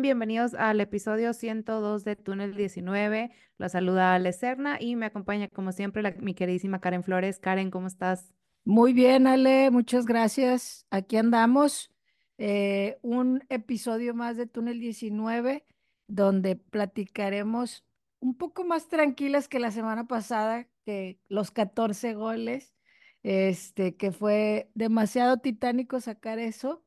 Bienvenidos al episodio 102 de Túnel 19. Los saluda Ale Serna y me acompaña como siempre la- mi queridísima Karen Flores. Karen, ¿cómo estás? Muy bien, Ale, muchas gracias. Aquí andamos. eh, un episodio más de Túnel 19, donde platicaremos un poco más tranquilas que la semana pasada, que los 14 goles, este, que fue demasiado titánico sacar eso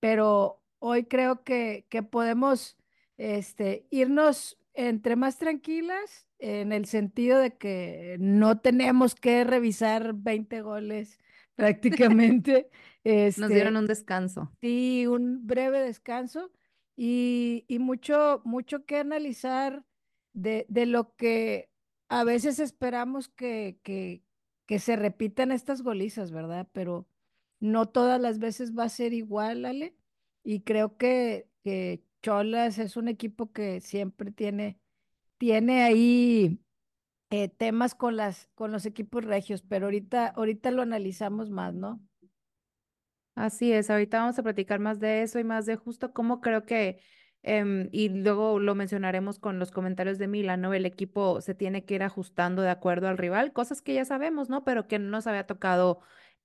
pero hoy creo que, que podemos este, irnos entre más tranquilas en el sentido de que no tenemos que revisar 20 goles prácticamente. Nos dieron Este, un descanso. sí, un breve descanso y, y mucho, mucho que analizar de, de lo que a veces esperamos que, que, que se repitan estas golizas, ¿verdad? Pero no todas las veces va a ser igual, Ale. Y creo que, Cholas es un equipo que siempre tiene, tiene ahí eh, temas con las, con los equipos regios, pero ahorita, ahorita lo analizamos más, ¿no? Así es, ahorita vamos a platicar más de eso y más de justo cómo creo que, em, y luego lo mencionaremos con los comentarios de Milan, ¿no? El equipo se tiene que ir ajustando de acuerdo al rival, cosas que ya sabemos, ¿no? Pero que no nos había tocado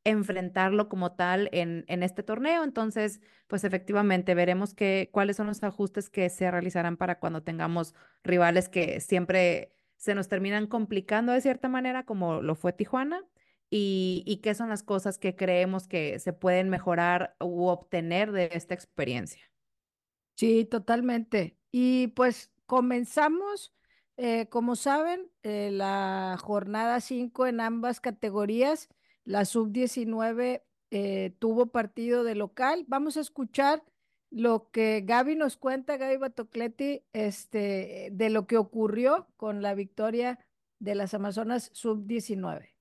enfrentarlo como tal en, en este torneo. Entonces, pues efectivamente veremos que, cuáles son los ajustes que se realizarán para cuando tengamos rivales que siempre se nos terminan complicando de cierta manera, como lo fue Tijuana y, y qué son las cosas que creemos que se pueden mejorar u obtener de esta experiencia. Sí, totalmente. Y pues comenzamos, eh, como saben, eh, la jornada 5 en ambas categorías. La sub 19 eh, tuvo partido de local. Vamos a escuchar lo que Gaby nos cuenta, Gaby Batocleti, este, de lo que ocurrió con la victoria de las Amazonas sub 19.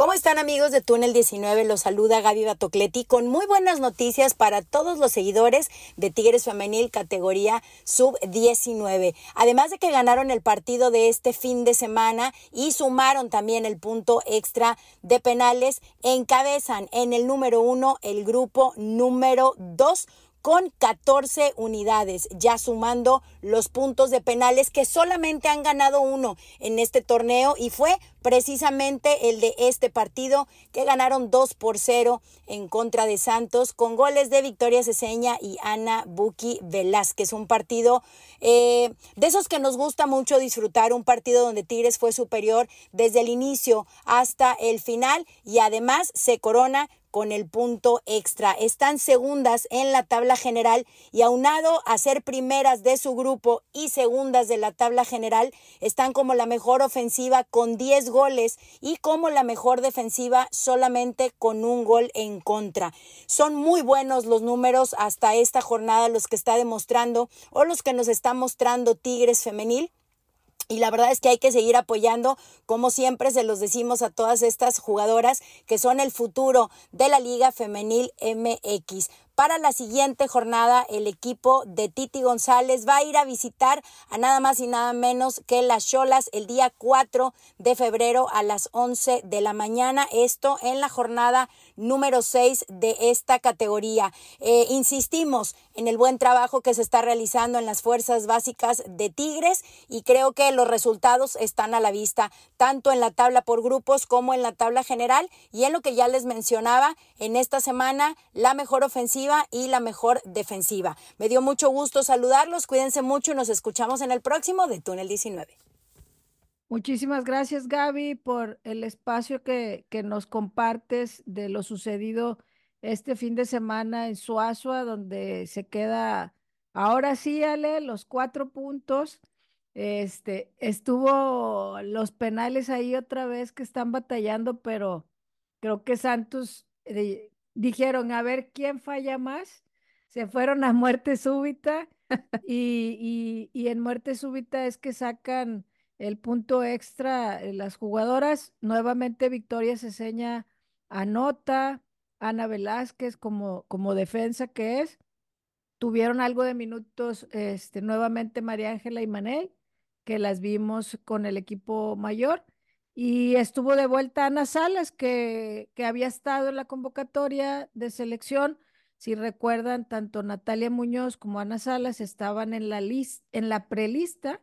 ¿Cómo están amigos de Túnel 19? Los saluda Gaby Batocleti con muy buenas noticias para todos los seguidores de Tigres Femenil categoría sub 19. Además de que ganaron el partido de este fin de semana y sumaron también el punto extra de penales, encabezan en el número uno el grupo número dos con 14 unidades, ya sumando los puntos de penales que solamente han ganado uno en este torneo y fue precisamente el de este partido que ganaron 2 por 0 en contra de Santos con goles de Victoria Ceseña y Ana Buki Velázquez. Un partido eh, de esos que nos gusta mucho disfrutar, un partido donde Tigres fue superior desde el inicio hasta el final y además se corona con el punto extra. Están segundas en la tabla general y aunado a ser primeras de su grupo y segundas de la tabla general, están como la mejor ofensiva con 10 goles y como la mejor defensiva solamente con un gol en contra. Son muy buenos los números hasta esta jornada, los que está demostrando o los que nos está mostrando Tigres femenil. Y la verdad es que hay que seguir apoyando, como siempre se los decimos a todas estas jugadoras que son el futuro de la Liga Femenil MX. Para la siguiente jornada, el equipo de Titi González va a ir a visitar a nada más y nada menos que las Cholas el día 4 de febrero a las 11 de la mañana. Esto en la jornada número 6 de esta categoría. Eh, insistimos en el buen trabajo que se está realizando en las fuerzas básicas de Tigres y creo que los resultados están a la vista, tanto en la tabla por grupos como en la tabla general y en lo que ya les mencionaba, en esta semana la mejor ofensiva y la mejor defensiva. Me dio mucho gusto saludarlos, cuídense mucho y nos escuchamos en el próximo de Túnel 19. Muchísimas gracias, Gaby, por el espacio que, que nos compartes de lo sucedido este fin de semana en Suazua, donde se queda, ahora sí, Ale, los cuatro puntos. Este, estuvo los penales ahí otra vez que están batallando, pero creo que Santos eh, dijeron, a ver quién falla más. Se fueron a muerte súbita y, y, y en muerte súbita es que sacan el punto extra, eh, las jugadoras, nuevamente Victoria Ceseña anota, Ana Velázquez como, como defensa que es, tuvieron algo de minutos, este, nuevamente María Ángela y Manel, que las vimos con el equipo mayor, y estuvo de vuelta Ana Salas, que, que había estado en la convocatoria de selección, Si recuerdan, tanto Natalia Muñoz como Ana Salas estaban en la, lista, en la prelista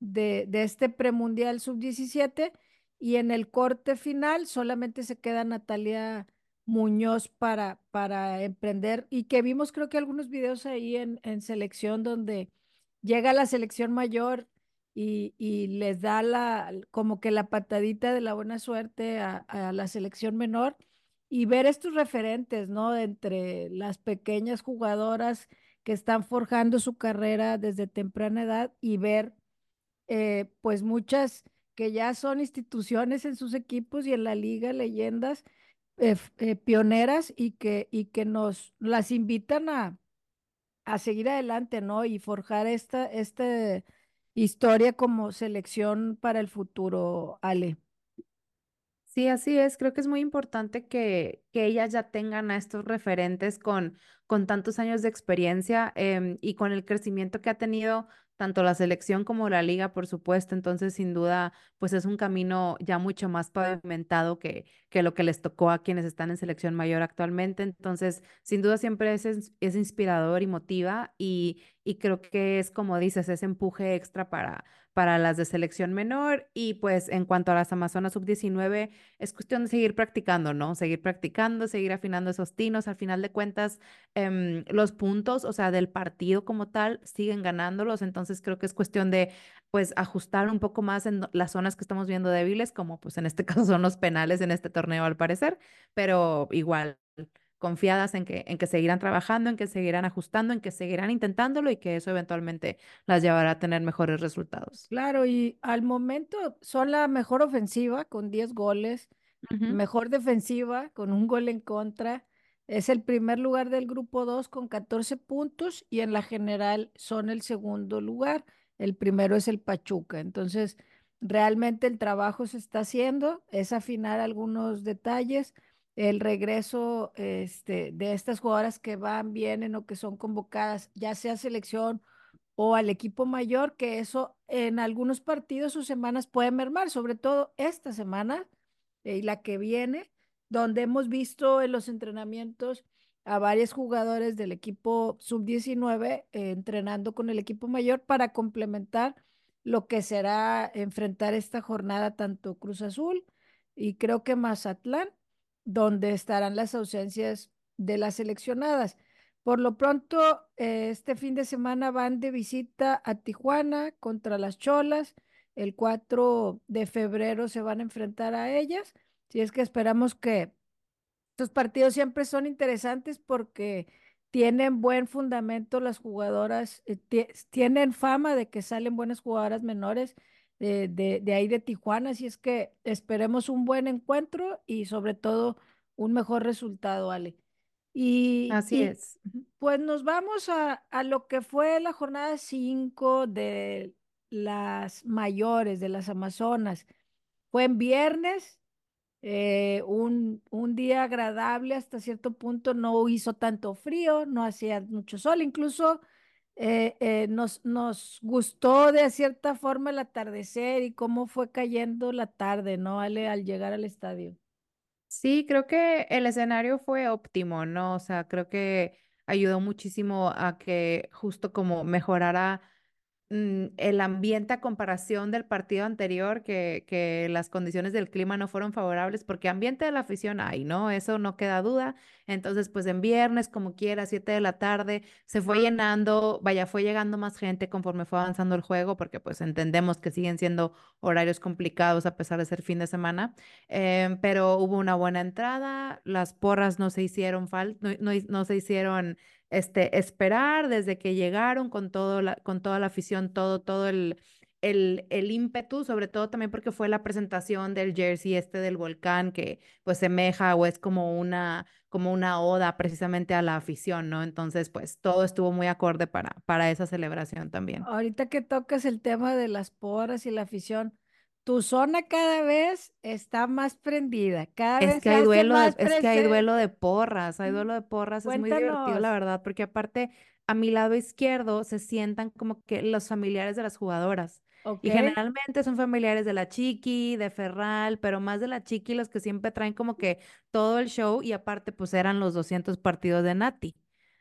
de, de este premundial sub-17 y en el corte final solamente se queda Natalia Muñoz para, para emprender y que vimos creo que algunos videos ahí en, en selección donde llega la selección mayor y, y, les da la como que la patadita de la buena suerte a, a, la selección menor y ver estos referentes, ¿no? Entre las pequeñas jugadoras que están forjando su carrera desde temprana edad y ver eh, pues muchas que ya son instituciones en sus equipos y en la liga, leyendas eh, eh, pioneras y que, y que nos las invitan a, a seguir adelante, ¿no? Y forjar esta, esta historia como selección para el futuro, Ale. Sí, así es. Creo que es muy importante que, que ellas ya tengan a estos referentes con, con tantos años de experiencia em, y con el crecimiento que ha tenido tanto la selección como la liga, por supuesto. Entonces, sin duda, pues es un camino ya mucho más pavimentado que, que lo que les tocó a quienes están en selección mayor actualmente. Entonces, sin duda, siempre es, es inspirador y motiva y, y creo que es, como dices, ese empuje extra para, para las de selección menor. Y pues en cuanto a las Amazonas sub-19, es cuestión de seguir practicando, ¿no? Seguir practicando, seguir afinando esos tinos. Al final de cuentas, eh, los puntos, o sea, del partido como tal, siguen ganándolos. Entonces creo que es cuestión de pues ajustar un poco más en las zonas que estamos viendo débiles, como pues en este caso son los penales en este torneo al parecer, pero igual confiadas en que, en que seguirán trabajando, en que seguirán ajustando, en que seguirán intentándolo y que eso eventualmente las llevará a tener mejores resultados. Claro, y al momento son la mejor ofensiva con 10 goles, uh -huh. mejor defensiva con un gol en contra. Es el primer lugar del grupo 2 con 14 puntos y en la general son el segundo lugar. El primero es el Pachuca. Entonces, realmente el trabajo se está haciendo, es afinar algunos detalles el regreso este, de estas jugadoras que van, vienen o que son convocadas, ya sea selección o al equipo mayor, que eso en algunos partidos o semanas puede mermar, sobre todo esta semana eh, y la que viene, donde hemos visto en los entrenamientos a varios jugadores del equipo sub-19 eh, entrenando con el equipo mayor para complementar lo que será enfrentar esta jornada tanto Cruz Azul y creo que Mazatlán donde estarán las ausencias de las seleccionadas. Por lo pronto, eh, este fin de semana van de visita a Tijuana contra las Cholas. El 4 de febrero se van a enfrentar a ellas. Si es que esperamos que estos partidos siempre son interesantes porque tienen buen fundamento las jugadoras, eh, tienen fama de que salen buenas jugadoras menores de, de, de, ahí de Tijuana, así es que esperemos un buen encuentro y sobre todo un mejor resultado, Ale. Y, así y, es. Pues nos vamos a, a lo que fue la jornada 5 de las mayores, de las Amazonas. Fue en viernes, eh, un, un, día agradable hasta cierto punto, no hizo tanto frío, no hacía mucho sol, incluso eh, eh, nos, nos gustó de cierta forma el atardecer y cómo fue cayendo la tarde, ¿no? Ale, al llegar al estadio. Sí, creo que el escenario fue óptimo, ¿no? O sea, creo que ayudó muchísimo a que justo como mejorara el ambiente a comparación del partido anterior, que, que las condiciones del clima no fueron favorables, porque ambiente de la afición hay, ¿no? Eso no queda duda. Entonces, pues en viernes, como quiera, 7 de la tarde, se fue llenando, vaya, fue llegando más gente conforme fue avanzando el juego, porque pues entendemos que siguen siendo horarios complicados a pesar de ser fin de semana, eh, pero hubo una buena entrada, las porras no se hicieron falta, no, no, no se hicieron este, esperar desde que llegaron con, todo la, con toda la afición, todo, todo el, el, el, ímpetu, sobre todo también porque fue la presentación del jersey este del volcán que pues semeja o es como una, como una oda precisamente a la afición, ¿no? Entonces pues todo estuvo muy acorde para, para esa celebración también. Ahorita que tocas el tema de las porras y la afición, tu zona cada vez está más prendida, cada es vez que hay duelo más de, es que hay duelo de porras, hay duelo de porras, es muy divertido la verdad, porque aparte a mi lado izquierdo se sientan como que los familiares de las jugadoras. Y generalmente son familiares de la Chiqui, de Ferral, pero más de la Chiqui los que siempre traen como que todo el show y aparte pues eran los 200 partidos de Nati.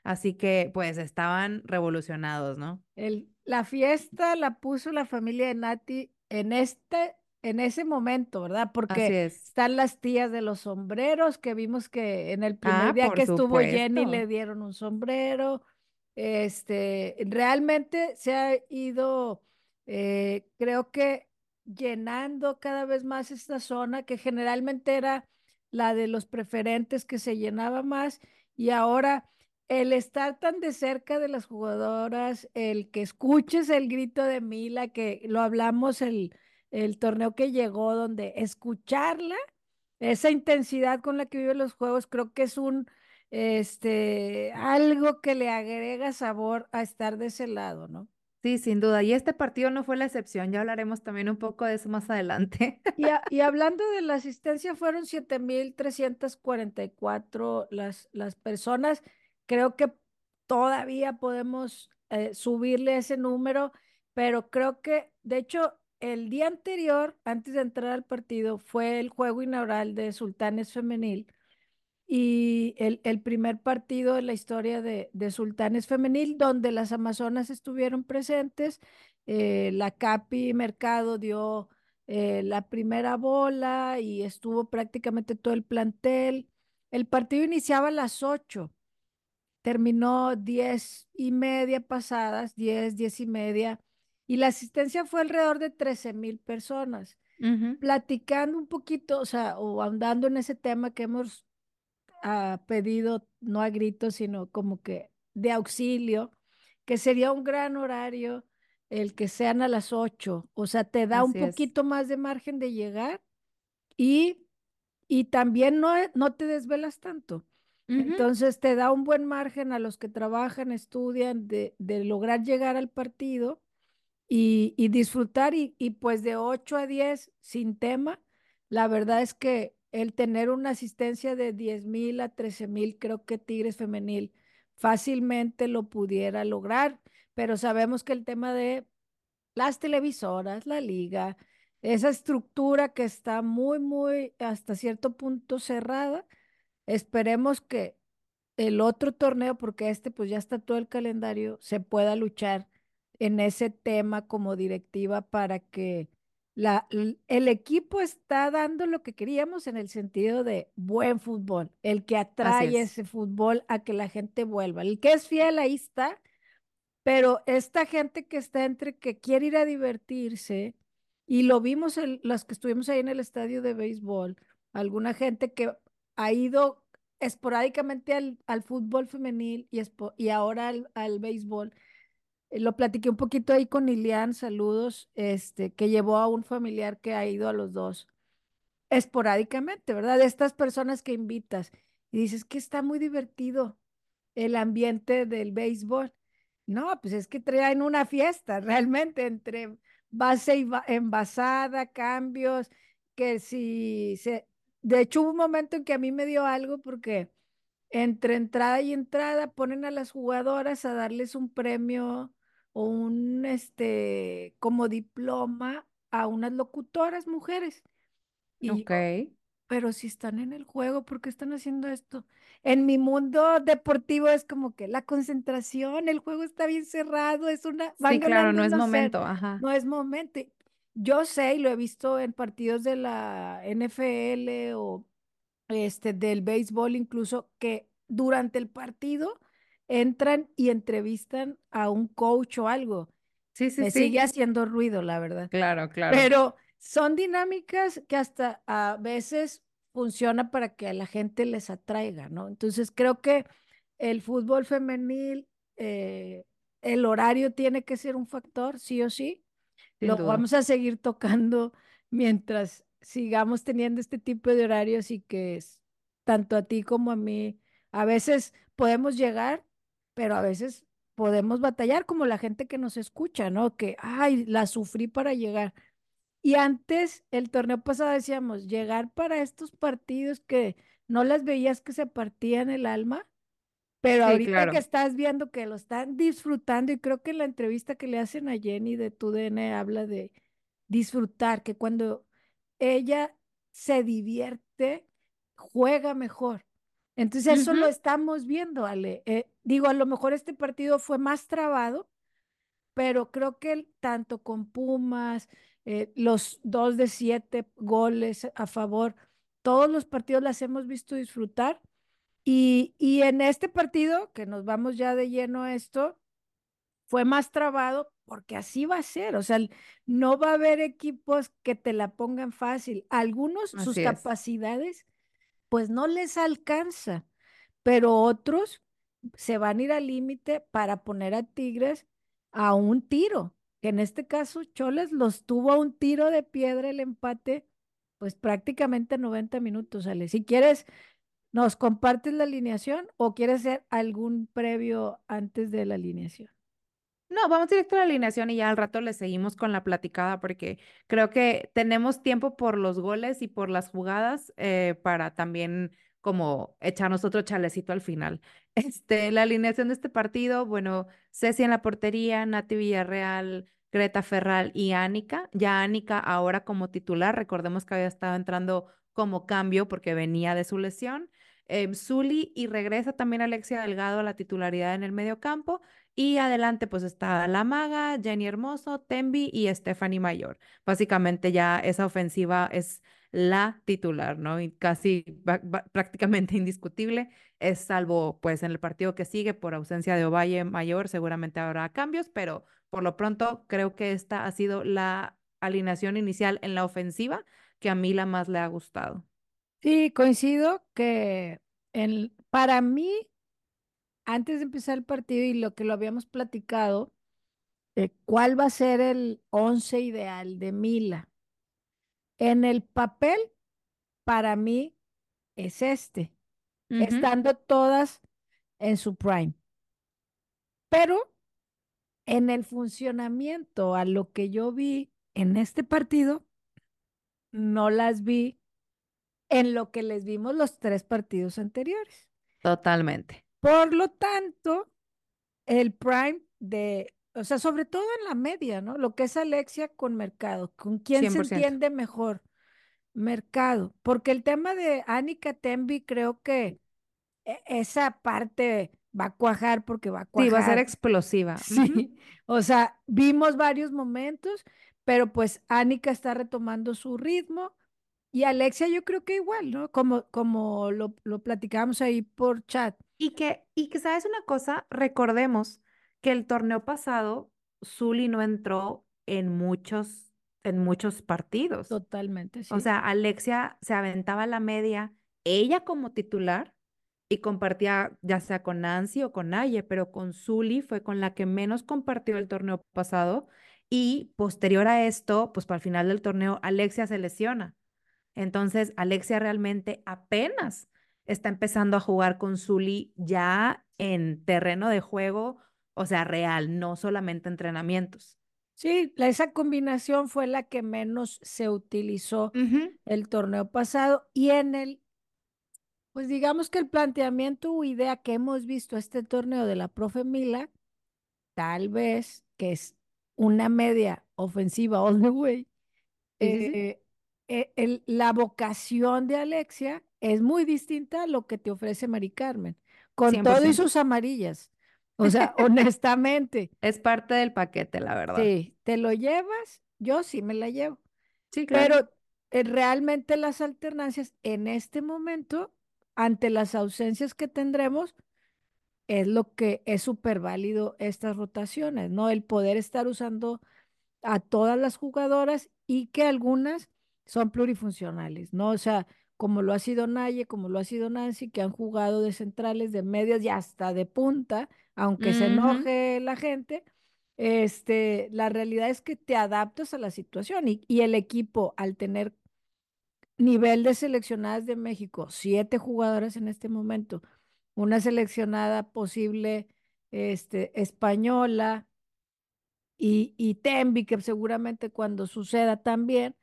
Así que pues estaban revolucionados, ¿no? El, la fiesta la puso la familia de Nati en este, en ese momento, ¿verdad? Porque es. están las tías de los sombreros que vimos que en el primer Ah, día por que estuvo Jenny supuesto. le dieron un sombrero. Este, realmente se ha ido, eh, creo que llenando cada vez más esta zona que generalmente era la de los preferentes que se llenaba más y ahora el estar tan de cerca de las jugadoras, el que escuches el grito de Mila, que lo hablamos el, el torneo que llegó, donde escucharla, esa intensidad con la que vive los juegos, creo que es un, este, algo que le agrega sabor a estar de ese lado, ¿no? Sí, sin duda. Y este partido no fue la excepción. Ya hablaremos también un poco de eso más adelante. Y, a- y hablando de la asistencia, fueron 7.344 las, las personas. Creo que todavía podemos eh, subirle ese número, pero creo que, de hecho, el día anterior, antes de entrar al partido, fue el juego inaugural de Sultanes Femenil y el, primer partido en la historia de, de Sultanes Femenil, donde las Amazonas estuvieron presentes. eh, la Capi Mercado dio eh, la primera bola y estuvo prácticamente todo el plantel. El partido iniciaba a las 8, terminó 10 y media pasadas, 10, 10 y media, y la asistencia fue alrededor de 13 mil personas. Platicando un poquito, o sea, o ahondando en ese tema que hemos ah, pedido, no a gritos, sino como que de auxilio, que sería un gran horario el que sean a las 8, o sea, te da un es. poquito más de margen de llegar y, y también no, no te desvelas tanto. Entonces te da un buen margen a los que trabajan, estudian, de, de lograr llegar al partido y, y disfrutar y, y pues de 8 a 10 sin tema. La verdad es que el tener una asistencia de 10 mil a 13 mil, creo que Tigres Femenil fácilmente lo pudiera lograr, pero sabemos que el tema de las televisoras, la liga, esa estructura que está muy, muy hasta cierto punto cerrada, esperemos que el otro torneo, porque este pues ya está todo el calendario, se pueda luchar en ese tema como directiva para que la, el equipo está dando lo que queríamos en el sentido de buen fútbol, el que atrae es. ese fútbol a que la gente vuelva. El que es fiel ahí está, pero esta gente que está entre que quiere ir a divertirse, y lo vimos en las que estuvimos ahí en el estadio de béisbol, alguna gente que ha ido esporádicamente al, al fútbol femenil y, espo- y ahora al, al béisbol. Eh, Lo platiqué un poquito ahí con Ilian, saludos, este, que llevó a un familiar que ha ido a los dos esporádicamente, ¿verdad? De estas personas que invitas y dices que está muy divertido el ambiente del béisbol. No, pues es que traen una fiesta realmente entre base y va- envasada, cambios, que si se... De hecho, hubo un momento en que a mí me dio algo porque entre entrada y entrada ponen a las jugadoras a darles un premio o un, este, como diploma a unas locutoras mujeres. Y Ok. yo, pero si están en el juego, ¿por qué están haciendo esto? En mi mundo deportivo es como que la concentración, el juego está bien cerrado, es una, van Sí, claro, no es 1-0, momento. Ajá. no es momento. Yo sé y lo he visto en partidos de la NFL o este del béisbol incluso que durante el partido entran y entrevistan a un coach o algo. Sí, sí, Me sigue sí. haciendo ruido, la verdad. Claro, claro. Pero son dinámicas que hasta a veces funciona para que a la gente les atraiga, ¿no? Entonces creo que el fútbol femenil, eh, el horario tiene que ser un factor, sí o sí. Sin Lo duda. vamos a seguir tocando mientras sigamos teniendo este tipo de horarios y que es, tanto a ti como a mí, a veces podemos llegar, pero a veces podemos batallar como la gente que nos escucha, ¿no? Que, ay, la sufrí para llegar. Y antes, el torneo pasado decíamos, llegar para estos partidos que no las veías que se partían el alma, pero Sí, ahorita claro. que estás viendo que lo están disfrutando, y creo que en la entrevista que le hacen a Jenny de TUDN habla de disfrutar, que cuando ella se divierte, juega mejor. Entonces eso lo estamos viendo, Ale. Eh, digo, a lo mejor este partido fue más trabado, pero creo que el- tanto con Pumas, eh, los dos de siete goles a favor, todos los partidos las hemos visto disfrutar. Y, y en este partido, que nos vamos ya de lleno a esto, fue más trabado porque así va a ser. O sea, no va a haber equipos que te la pongan fácil. Algunos, sus es. capacidades, pues no les alcanza, pero otros se van a ir al límite para poner a Tigres a un tiro. Que en este caso, Choles los tuvo a un tiro de piedra el empate, pues prácticamente 90 minutos, Ale. Si quieres, ¿nos compartes la alineación o quieres hacer algún previo antes de la alineación? No, vamos directo a la alineación y ya al rato le seguimos con la platicada porque creo que tenemos tiempo por los goles y por las jugadas eh, para también como echarnos otro chalecito al final. Este, la alineación de este partido, bueno, Ceci en la portería, Nati Villarreal, Greta Ferral y Ánica. Ya Ánica ahora como titular, recordemos que había estado entrando como cambio porque venía de su lesión. Eh, y regresa también Alexia Delgado a la titularidad en el medio campo. Y adelante pues está La Maga, Jenny Hermoso, Tembi y Stephanie Mayor. Básicamente ya esa ofensiva es la titular, ¿no? Y casi prácticamente indiscutible, es salvo pues en el partido que sigue por ausencia de Ovalle Mayor, seguramente habrá cambios, pero por lo pronto creo que esta ha sido la alineación inicial en la ofensiva que a mí la más le ha gustado. Sí, coincido que en, para mí, antes de empezar el partido y lo que lo habíamos platicado, eh, ¿cuál va a ser el once ideal de Mila? En el papel, para mí, es este, estando todas en su prime. Pero en el funcionamiento, a lo que yo vi en este partido, no las vi en lo que les vimos los tres partidos anteriores. Totalmente, Por lo tanto, el prime de, o sea, sobre todo en la media, ¿no? Lo que es Alexia con Mercado, ¿con quién se 100%. entiende mejor? Mercado, porque el tema de Anika Tembi creo que e- esa parte va a cuajar porque va a Sí, va a ser cuajar. explosiva. Sí, o sea, vimos varios momentos, pero pues Anika está retomando su ritmo y Alexia yo creo que igual, ¿no? Como, como lo, lo platicábamos ahí por chat. Y que, y que, ¿sabes una cosa? Recordemos que el torneo pasado, Zuli no entró en muchos, en muchos partidos. Totalmente, O sí. sea, Alexia se aventaba la media, ella como titular, y compartía ya sea con Nancy o con Naye, pero con Zuli fue con la que menos compartió el torneo pasado. Y posterior a esto, pues para el final del torneo, Alexia se lesiona. Entonces, Alexia realmente apenas está empezando a jugar con Zully ya en terreno de juego, o sea, real, no solamente entrenamientos. Sí, la- esa combinación fue la que menos se utilizó el torneo pasado y en el, pues digamos que el planteamiento o idea que hemos visto este torneo de la profe Mila, tal vez que es una media ofensiva all the way, eh, eh, el- la vocación de Alexia es muy distinta a lo que te ofrece Mari Carmen, con todo y 100%. sus amarillas. O sea, honestamente, Es parte del paquete, la verdad. sí, ¿te lo llevas? Yo sí me la llevo. Sí, claro. Pero eh, realmente las alternancias en este momento, ante las ausencias que tendremos, es lo que es súper válido estas rotaciones, ¿no? El poder estar usando a todas las jugadoras y que algunas son plurifuncionales, ¿no? O sea, como lo ha sido Naye, como lo ha sido Nancy, que han jugado de centrales, de medias y hasta de punta, aunque se enoje la gente, este, la realidad es que te adaptas a la situación y, y el equipo al tener nivel de seleccionadas de México, siete jugadoras en este momento, una seleccionada posible, este, española, y, y Tembi, que seguramente cuando suceda también,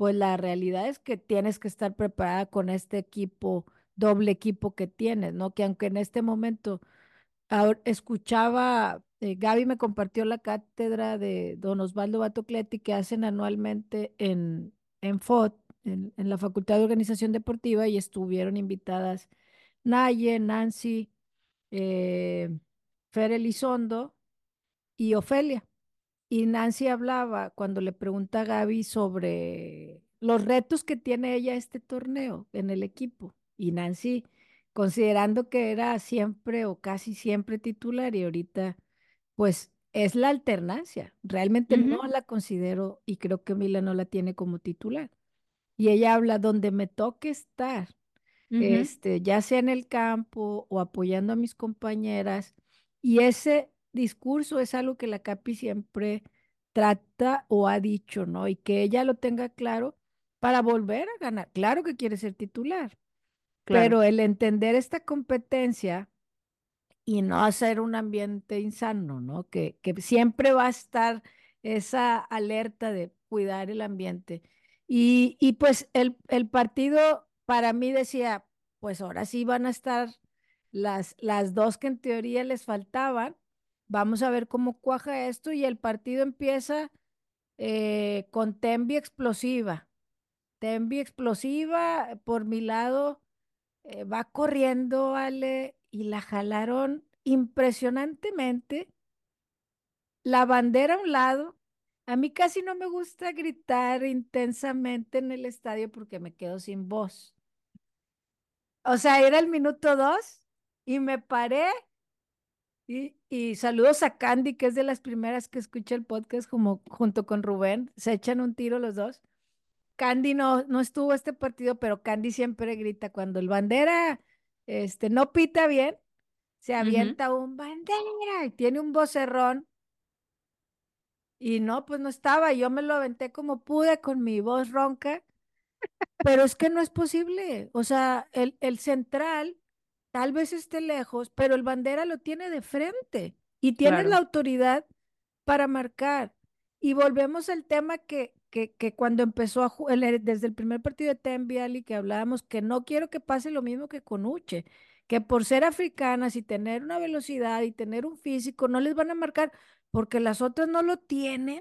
pues la realidad es que tienes que estar preparada con este equipo, doble equipo que tienes, ¿no? Que aunque en este momento ahora escuchaba, eh, Gaby me compartió la cátedra de Don Osvaldo Batocletti que hacen anualmente en, en FOD, en, en la Facultad de Organización Deportiva, y estuvieron invitadas Naye, Nancy, eh, Fer Elizondo y Ofelia. Y Nancy hablaba cuando le pregunta a Gaby sobre los retos que tiene ella este torneo en el equipo. Y Nancy, considerando que era siempre o casi siempre titular y ahorita, pues es la alternancia. Realmente no la considero y creo que Mila no la tiene como titular. Y ella habla donde me toque estar, este, ya sea en el campo o apoyando a mis compañeras. Y ese discurso es algo que la Capi siempre trata o ha dicho, ¿no? Y que ella lo tenga claro para volver a ganar. Claro que quiere ser titular, pero el entender esta competencia y no hacer un ambiente insano, ¿no? Que, que siempre va a estar esa alerta de cuidar el ambiente. Y, y pues el, el, partido para mí decía, pues ahora sí van a estar las, las dos que en teoría les faltaban. Vamos a ver cómo cuaja esto y el partido empieza eh, con Tembi explosiva. Tembi explosiva, por mi lado, eh, va corriendo, Ale, y la jalaron impresionantemente. La bandera a un lado. A mí casi no me gusta gritar intensamente en el estadio porque me quedo sin voz. O sea, era el minuto dos y me paré y, y, saludos a Candy, que es de las primeras que escucha el podcast como junto con Rubén. Se echan un tiro los dos. Candy no, no estuvo este partido, pero Candy siempre grita cuando el bandera este, no pita bien, se avienta un bandera y tiene un vocerrón. Y no, pues no estaba, yo me lo aventé como pude con mi voz ronca, pero es que no es posible. O sea, el, el central tal vez esté lejos, pero el bandera lo tiene de frente y tiene la autoridad para marcar. Y volvemos al tema que, que, que cuando empezó a jugar, desde el primer partido de Tembiali, que hablábamos que no quiero que pase lo mismo que con Uche, que por ser africanas y tener una velocidad y tener un físico, no les van a marcar porque las otras no lo tienen.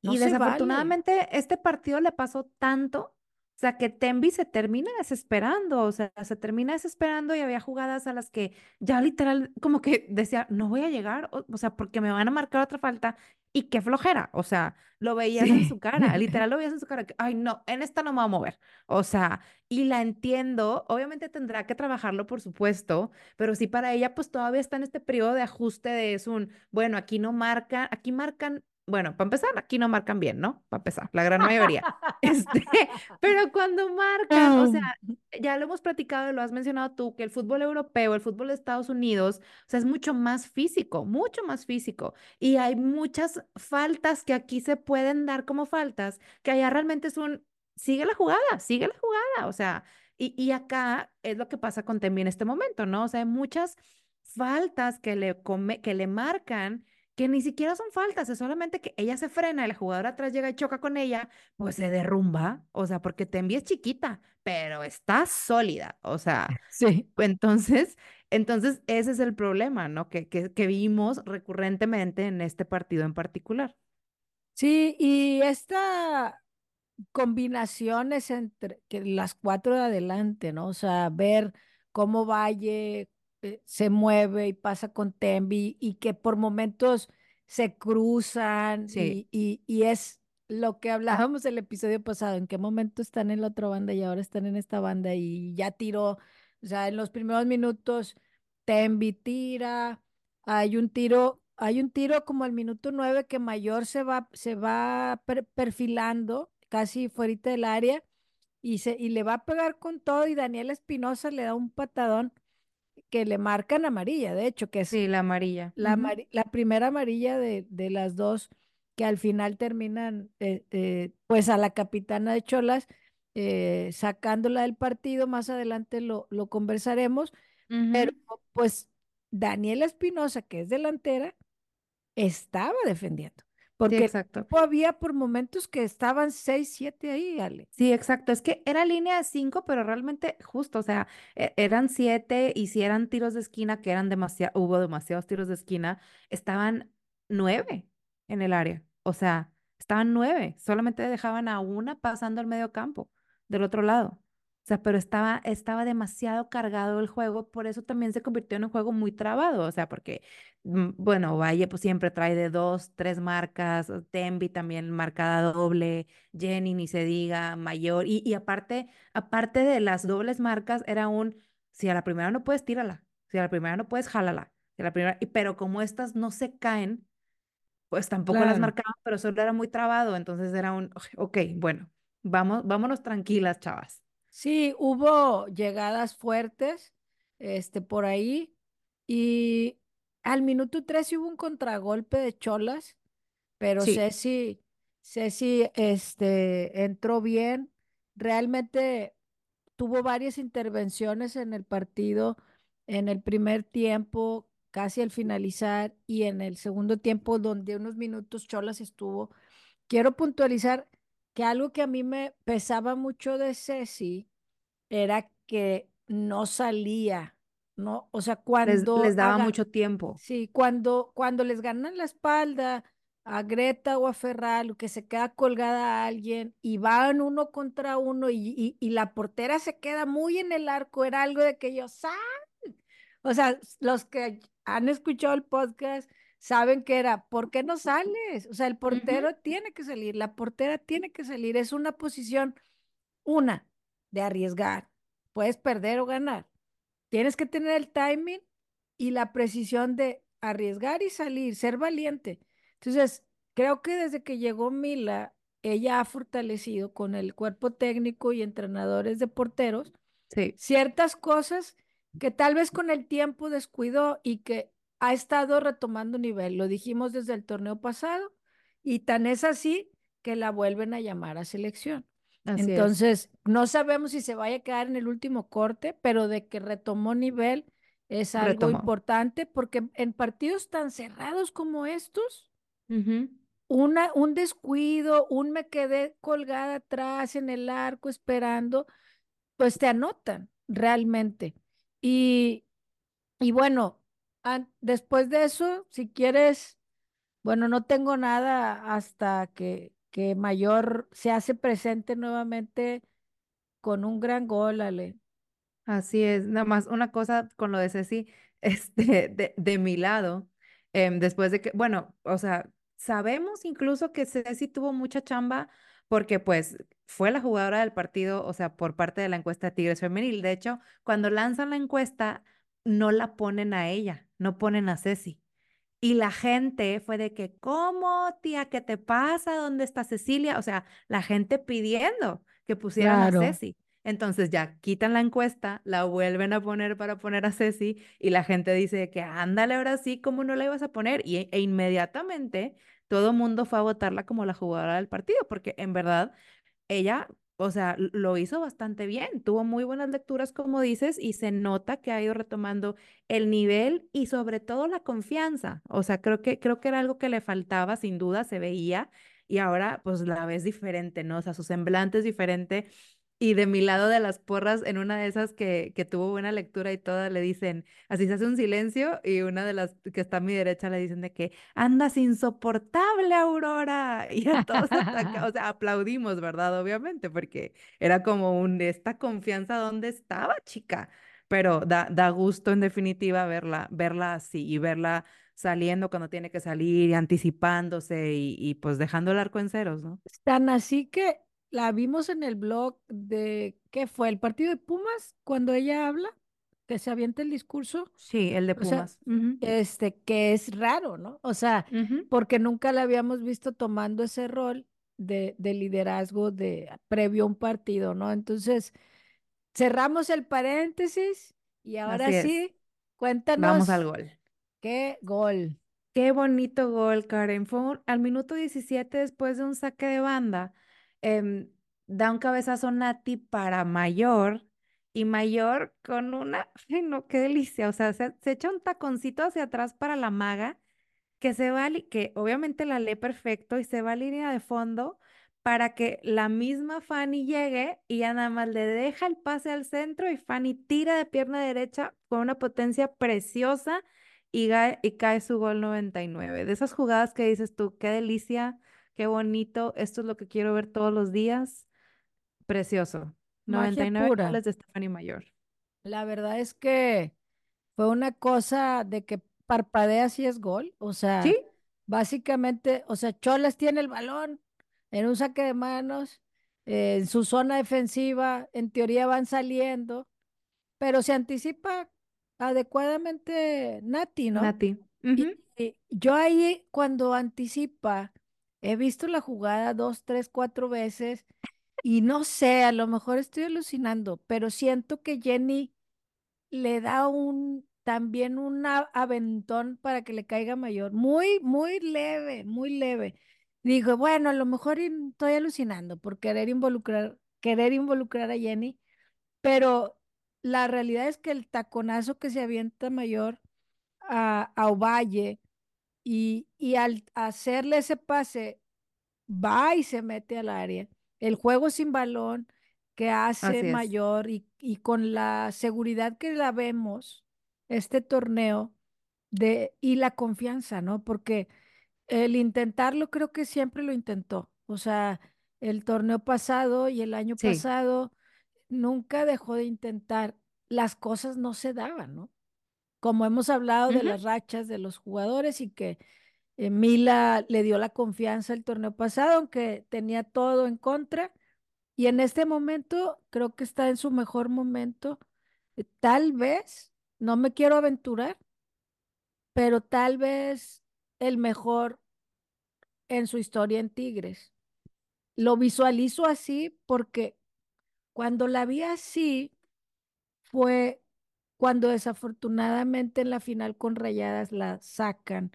y desafortunadamente este partido le pasó tanto o sea, que Tembi se termina desesperando, o sea, se termina desesperando y había jugadas a las que ya literal como que decía, no voy a llegar, o, sea, porque me van a marcar otra falta y qué flojera, o sea, lo veías en su cara, literal lo veías en su cara, que, ay, no, en esta no me voy a mover, o sea, y la entiendo, obviamente tendrá que trabajarlo, por supuesto, pero sí para ella, pues todavía está en este periodo de ajuste de es un, bueno, aquí no marcan, aquí marcan bueno, para empezar, aquí no marcan bien, ¿no? Para empezar, la gran mayoría. Este, pero cuando marcan, o sea, ya lo hemos platicado, lo has mencionado tú, que el fútbol europeo, el fútbol de Estados Unidos, o sea, es mucho más físico, mucho más físico. Y hay muchas faltas que aquí se pueden dar como faltas, que allá realmente es un, sigue la jugada, sigue la jugada, o sea, y, y acá es lo que pasa con Tembi en este momento, ¿no? O sea, hay muchas faltas que le, come, que le marcan que ni siquiera son faltas, es solamente que ella se frena y la jugadora atrás llega y choca con ella, pues se derrumba, o sea, porque te es chiquita, pero está sólida, o sea, sí. Entonces, entonces ese es el problema, ¿no? Que, que, que vimos recurrentemente en este partido en particular. Sí, y esta combinación es entre que las cuatro de adelante, ¿no? O sea, ver cómo Valle, eh, se mueve y pasa con Tembi y que por momentos se cruzan y, y, es lo que hablábamos el episodio pasado, en qué momento están en la otra banda y ahora están en esta banda y ya tiró, o sea, en los primeros minutos Tembi tira, hay un tiro, hay un tiro como al minuto nueve que Mayor se va, se va perfilando casi fuera del área y, se, y le va a pegar con todo y Daniel Espinosa le da un patadón que le marcan amarilla, de hecho, que es sí, la amarilla. La, la primera amarilla de, de, las dos que al final terminan, eh, eh, pues a la capitana de Cholas, eh, sacándola del partido, más adelante lo, lo conversaremos, pero pues Daniela Espinosa, que es delantera, estaba defendiendo. Porque exacto. había por momentos que estaban seis, siete ahí, Ale. Sí, exacto. Es que era línea de cinco, pero realmente justo, o sea, e, eran siete y si eran tiros de esquina, que eran demasiado, hubo demasiados tiros de esquina, estaban nueve en el área. O sea, estaban nueve. Solamente dejaban a una pasando al medio campo del otro lado. O sea, pero estaba, estaba demasiado cargado el juego, por eso también se convirtió en un juego muy trabado, o sea, porque, mm, bueno, Valle pues siempre trae de dos, tres marcas, Tembi también marcada doble, Jenny ni se diga, mayor, y, y aparte, aparte de las dobles marcas, era un, si a la primera no puedes, tírala, si a la primera no puedes, jálala, si a la primera, y, pero como estas no se caen, pues tampoco las marcaban, pero solo era muy trabado, entonces era un, ok, bueno, vamos, vámonos tranquilas, chavas. Sí, hubo llegadas fuertes, este, por ahí, y al minuto tres hubo un contragolpe de Cholas, pero Sí, Ceci, Ceci, este, entró bien. Realmente tuvo varias intervenciones en el partido, en el primer tiempo, casi al finalizar, y en el segundo tiempo, donde unos minutos Cholas estuvo. Quiero puntualizar que algo que a mí me pesaba mucho de Ceci era que no salía, ¿no? O sea, les, cuando les daba haga, mucho tiempo. sí, cuando, cuando les ganan la espalda a Greta o a Ferral, o que se queda colgada a alguien y van uno contra uno y, y, y la portera se queda muy en el arco, era algo de que yo, ¡sal! O sea, los que han escuchado el podcast saben que era, ¿por qué no sales? O sea, el portero tiene que salir, la portera tiene que salir, es una posición, una, de arriesgar. Puedes perder o ganar. Tienes que tener el timing y la precisión de arriesgar y salir, ser valiente. Entonces, creo que desde que llegó Mila, ella ha fortalecido con el cuerpo técnico y entrenadores de porteros Sí, ciertas cosas que tal vez con el tiempo descuidó y que ha estado retomando nivel. Lo dijimos desde el torneo pasado y tan es así que la vuelven a llamar a selección. Así es, Entonces, no sabemos si se vaya a quedar en el último corte, pero de que retomó nivel es algo retomó. importante porque en partidos tan cerrados como estos, una, un descuido, un me quedé colgada atrás en el arco esperando, pues te anotan realmente. Y, y bueno, después de eso, si quieres, bueno, no tengo nada hasta que, que Mayor se hace presente nuevamente con un gran gol, Ale. Así es, nada más una cosa con lo de Ceci, este, de, de mi lado, em, después de que, bueno, o sea, sabemos incluso que Ceci tuvo mucha chamba porque pues fue la jugadora del partido, o sea, por parte de la encuesta de Tigres Femenil. De hecho, cuando lanzan la encuesta, no la ponen a ella, no ponen a Ceci. Y la gente fue de que, ¿cómo, tía? ¿Qué te pasa? ¿Dónde está Cecilia? O sea, la gente pidiendo que pusieran a. Ceci. Entonces ya quitan la encuesta, la vuelven a poner para poner a Ceci y la gente dice que ándale ahora sí, ¿cómo no la ibas a poner? Y, e inmediatamente todo el mundo fue a votarla como la jugadora del partido, porque en verdad ella, o sea, lo hizo bastante bien, tuvo muy buenas lecturas, como dices, y se nota que ha ido retomando el nivel y sobre todo la confianza. O sea, creo que, creo que era algo que le faltaba, sin duda, se veía, y ahora pues la ves diferente, ¿no? O sea, su semblante es diferente. Y de mi lado de las porras, en una de esas que, que tuvo buena lectura y todas le dicen, así se hace un silencio, y una de las que está a mi derecha le dicen de que andas insoportable, Aurora. Y a todos ataca, o sea, aplaudimos, ¿verdad? Obviamente, porque era como un, esta confianza, ¿dónde estaba, chica? Pero da, da gusto en definitiva verla, verla así y verla saliendo cuando tiene que salir y anticipándose y, y pues dejando el arco en ceros, ¿no? Tan así que la vimos en el blog de, ¿qué fue? El partido de Pumas, cuando ella habla, que se avienta el discurso. Sí, el de O sea, Pumas. Este, que es raro, ¿no? O sea, porque nunca la habíamos visto tomando ese rol de, de liderazgo de previo a un partido, ¿no? Entonces, cerramos el paréntesis y ahora sí, Vamos al cuéntanos gol. qué gol. Qué bonito gol, Karen. Fue un- al minuto 17 después de un saque de banda. Em, da un cabezazo Nati para Mayor y Mayor con una, ay no, qué delicia. O sea, se, se echa un taconcito hacia atrás para la maga que se va, que obviamente la lee perfecto y se va a línea de fondo para que la misma Fanny llegue y ya nada más le deja el pase al centro y Fanny tira de pierna derecha con una potencia preciosa y, y cae su gol 99. De esas jugadas que dices tú, qué delicia, qué bonito, esto es lo que quiero ver todos los días, precioso. magia 99 pura. goles de Stephanie Mayor. La verdad es que fue una cosa de que parpadeas y es gol. O sea, Sí, básicamente, o sea, Cholas tiene el balón en un saque de manos, eh, en su zona defensiva, en teoría van saliendo, pero se anticipa adecuadamente Nati, ¿no? Nati. Y yo ahí cuando anticipa, he visto la jugada dos, tres, cuatro veces y no sé, a lo mejor estoy alucinando, pero siento que Jenny le da un también un aventón para que le caiga mayor, muy, muy leve, muy leve. Dijo, bueno, a lo mejor estoy alucinando por querer involucrar, querer involucrar a Jenny, pero la realidad es que el taconazo que se avienta mayor a, a Ovalle y, y al hacerle ese pase, va y se mete al área. El juego sin balón que hace mayor y, y con la seguridad que la vemos, este torneo, de, y la confianza, ¿no? Porque el intentarlo creo que siempre lo intentó. O sea, el torneo pasado y el año Sí. pasado nunca dejó de intentar. Las cosas no se daban, ¿no? Como hemos hablado de las rachas de los jugadores y que eh, Mila le dio la confianza el torneo pasado, aunque tenía todo en contra. Y en este momento creo que está en su mejor momento. Eh, Tal vez, no me quiero aventurar, pero tal vez el mejor en su historia en Tigres. Lo visualizo así porque cuando la vi así fue cuando desafortunadamente en la final con Rayadas la sacan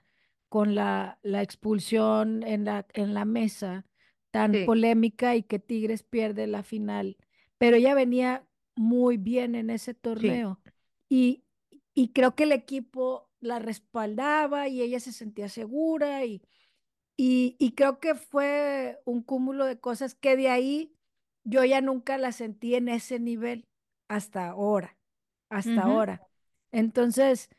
con la, la expulsión en la, en la mesa tan Sí, polémica y que Tigres pierde la final. Pero ella venía muy bien en ese sí, torneo y, y creo que el equipo la respaldaba y ella se sentía segura y, y, y creo que fue un cúmulo de cosas que de ahí yo ya nunca la sentí en ese nivel hasta ahora, hasta ahora. Entonces,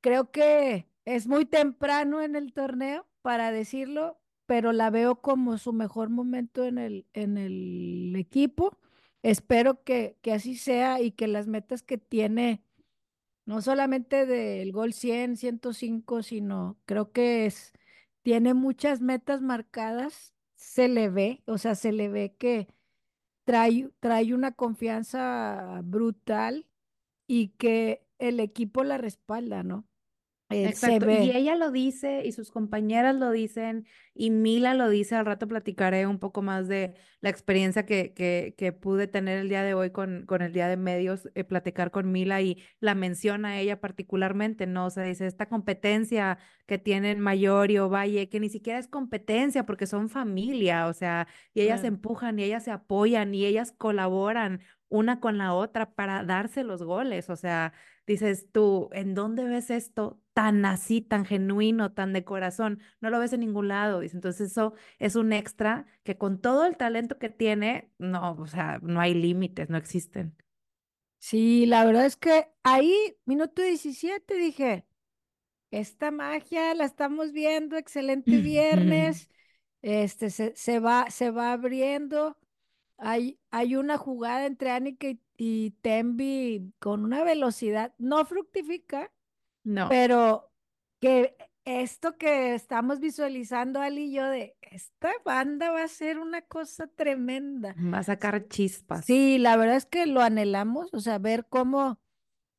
creo que es muy temprano en el torneo para decirlo, pero la veo como su mejor momento en el, en el equipo. Espero que, que así sea y que las metas que tiene, no solamente del gol 100, 105, sino creo que es, tiene muchas metas marcadas, se le ve, o sea, se le ve que trae, trae una confianza brutal y que el equipo la respalda, ¿no? Eh, se Exacto, y ve. ella lo dice y sus compañeras lo dicen y Mila lo dice, al rato platicaré un poco más de la experiencia que, que, que pude tener el día de hoy con, con el día de medios, eh, platicar con Mila y la menciona ella particularmente, ¿no? O sea, dice, esta competencia que tienen Mayor y Ovalle, que ni siquiera es competencia porque son familia, o sea, y ellas se Claro. empujan y ellas se apoyan y ellas colaboran una con la otra para darse los goles, o sea dices tú, ¿en dónde ves esto tan así, tan genuino, tan de corazón? No lo ves en ningún lado. Dice, entonces eso es un extra que con todo el talento que tiene, no, o sea, no hay límites, no existen. Sí, la verdad es que ahí, minuto 17, dije, esta magia la estamos viendo, excelente viernes, este, se, se va, se va abriendo. Hay, hay una jugada entre Anika y, y Tembi con una velocidad, no fructifica, No, pero que esto que estamos visualizando, Ali y yo, de esta banda va a ser una cosa tremenda. va a sacar chispas. Sí, la verdad es que lo anhelamos, o sea, ver cómo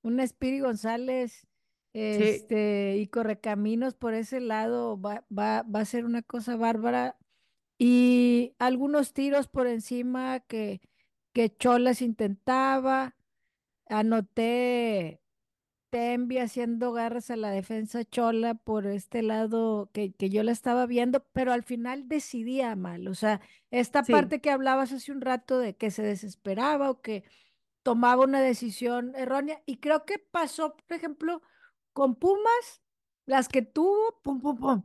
un Spiri González Sí, este, y Correcaminos por ese lado va, va, va a ser una cosa bárbara. Y algunos tiros por encima que, que Cholas intentaba. Anoté Tembi haciendo garras a la defensa Chola por este lado que, que yo la estaba viendo, pero al final decidía mal. O sea, esta sí, parte que hablabas hace un rato de que se desesperaba o que tomaba una decisión errónea. Y creo que pasó, por ejemplo, con Pumas, las que tuvo, pum, pum, pum.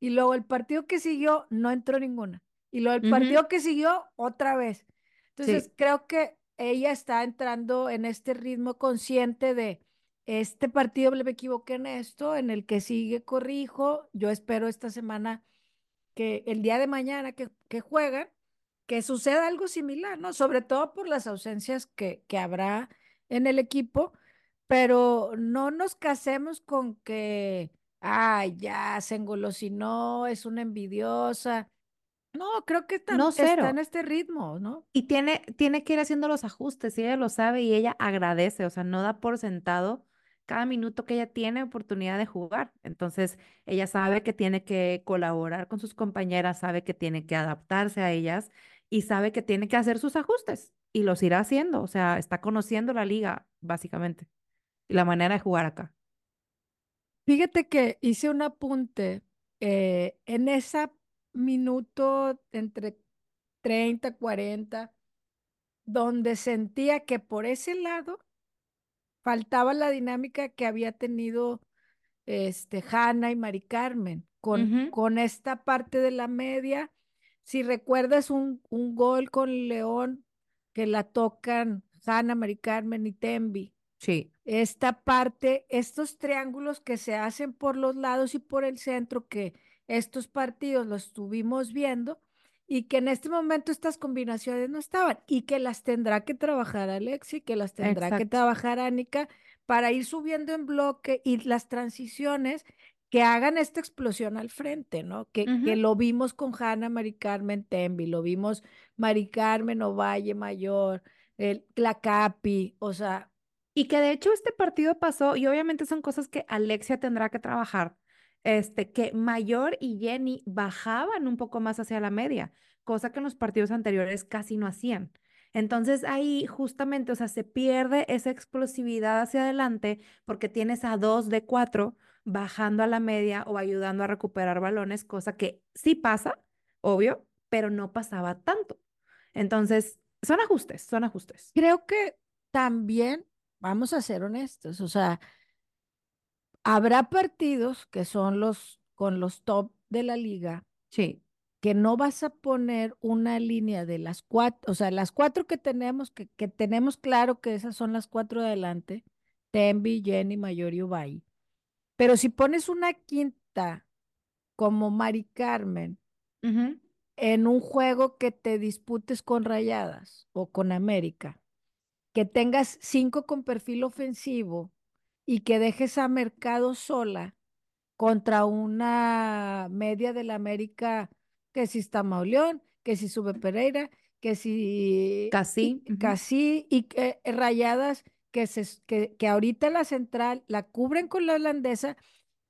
Y luego el partido que siguió, no entró ninguna. Y luego el partido que siguió, otra vez. Entonces, sí, creo que ella está entrando en este ritmo consciente de este partido me equivoqué en esto, en el que sigue corrijo. Yo espero esta semana que el día de mañana que, que juegan, que suceda algo similar, ¿no? Sobre todo por las ausencias que, que habrá en el equipo, pero no nos casemos con que, ay, ya se engolosinó, es una envidiosa. No, creo que está, No, está en este ritmo, ¿no? Y tiene, tiene que ir haciendo los ajustes, y ella lo sabe y ella agradece, o sea, no da por sentado cada minuto que ella tiene oportunidad de jugar. Entonces, ella sabe que tiene que colaborar con sus compañeras, sabe que tiene que adaptarse a ellas y sabe que tiene que hacer sus ajustes y los irá haciendo, o sea, está conociendo la liga, básicamente, y la manera de jugar acá. Fíjate que hice un apunte eh, en ese minuto entre 30, 40, donde sentía que por ese lado faltaba la dinámica que había tenido este, Hanna y Mari Carmen con, con esta parte de la media. Si recuerdas un, un gol con León que la tocan Hanna, Mari Carmen y Tembi Sí, esta parte, estos triángulos que se hacen por los lados y por el centro, que estos partidos los estuvimos viendo y que en este momento estas combinaciones no estaban y que las tendrá que trabajar Alexi, que las tendrá que trabajar Anika para ir subiendo en bloque y las transiciones que hagan esta explosión al frente, ¿no? Que, que lo vimos con Hanna, Mari Carmen Tembi, lo vimos Mari Carmen Ovalle Mayor, el, la Capi, o sea, Y que de hecho este partido pasó, y obviamente son cosas que Alexia tendrá que trabajar, este, que Mayor y Jenny bajaban un poco más hacia la media, cosa que en los partidos anteriores casi no hacían. Entonces ahí justamente, o sea, se pierde esa explosividad hacia adelante porque tienes a dos de cuatro bajando a la media o ayudando a recuperar balones, cosa que sí pasa, obvio, pero no pasaba tanto. Entonces, son ajustes, son ajustes. Creo que también, vamos a ser honestos, o sea, habrá partidos que son los con los top de la liga, Sí. que no vas a poner una línea de las cuatro, o sea, las cuatro que tenemos, que, que tenemos claro que esas son las cuatro de adelante, Tembi, Jenny, Mayor y Ubay. Pero si pones una quinta como Mari Carmen en un juego que te disputes con Rayadas o con América, que tengas cinco con perfil ofensivo y que dejes a Mercado sola contra una media de la América, que si está Mauleón, que si sube Pereira, que si Casi. y, casi y que eh, Rayadas que, se, que, que ahorita la central la cubren con la holandesa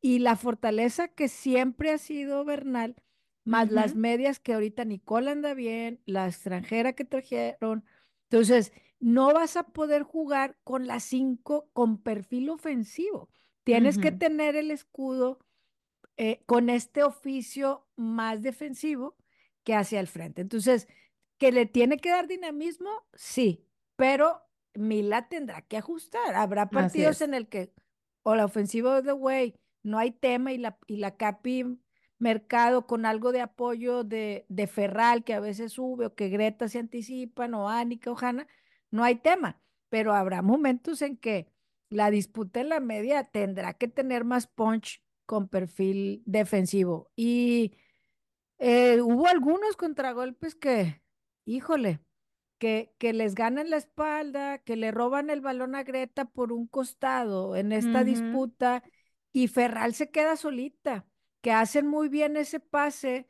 y la fortaleza que siempre ha sido Bernal, más las medias que ahorita Nicole anda bien, la extranjera que trajeron. Entonces, no vas a poder jugar con las cinco con perfil ofensivo. Tienes que tener el escudo eh, con este oficio más defensivo que hacia el frente. Entonces, que le tiene que dar dinamismo, sí, pero Mila tendrá que ajustar. Habrá partidos en el que o la ofensiva de Way no hay tema y la, y la Capi Mercado con algo de apoyo de, de Ferral que a veces sube o que Greta se anticipan o Anika o Hanna, no hay tema, pero habrá momentos en que la disputa en la media tendrá que tener más punch con perfil defensivo. Y eh, hubo algunos contragolpes que, híjole, que, que les ganan la espalda, que le roban el balón a Greta por un costado en esta disputa y Ferral se queda solita, que hacen muy bien ese pase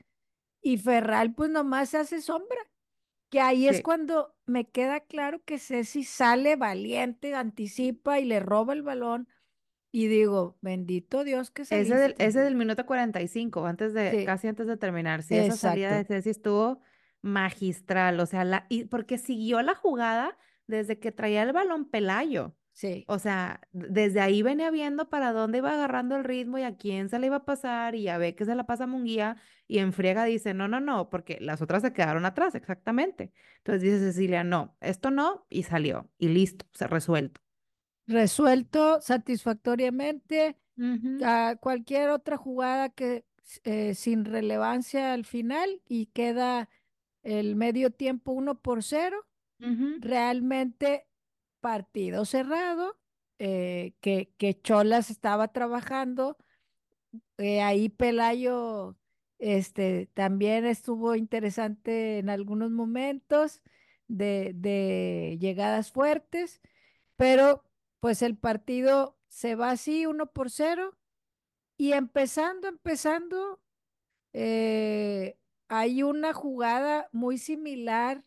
y Ferral pues nomás se hace sombra, que ahí es cuando me queda claro que Ceci sale valiente, anticipa y le roba el balón y digo, bendito Dios que Ese del, ese del minuto 45, antes de, Sí, casi antes de terminar. Sí, esa salida de. Ceci estuvo magistral. O sea, la, y porque siguió la jugada desde que traía el balón Pelayo. Sí, O sea, desde ahí venía viendo para dónde iba agarrando el ritmo y a quién se le iba a pasar y ya ve que se la pasa a Munguía y en friega dice, no, no, no, porque las otras se quedaron atrás, exactamente. Entonces dice Cecilia, no, esto no, y salió, y listo, se resuelto. resuelto satisfactoriamente. A cualquier otra jugada que eh, sin relevancia al final y queda el medio tiempo uno por cero. Realmente partido cerrado, eh, que, que Cholas estaba trabajando. eh, ahí Pelayo este, también estuvo interesante en algunos momentos de, de llegadas fuertes, pero pues el partido se va así, uno por cero, y empezando, empezando, eh, hay una jugada muy similar,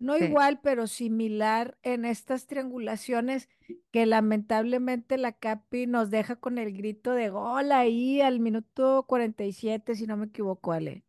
no Sí. igual, pero similar en estas triangulaciones que lamentablemente la Capi nos deja con el grito de gol ahí al minuto 47, si no me equivoco, Ale.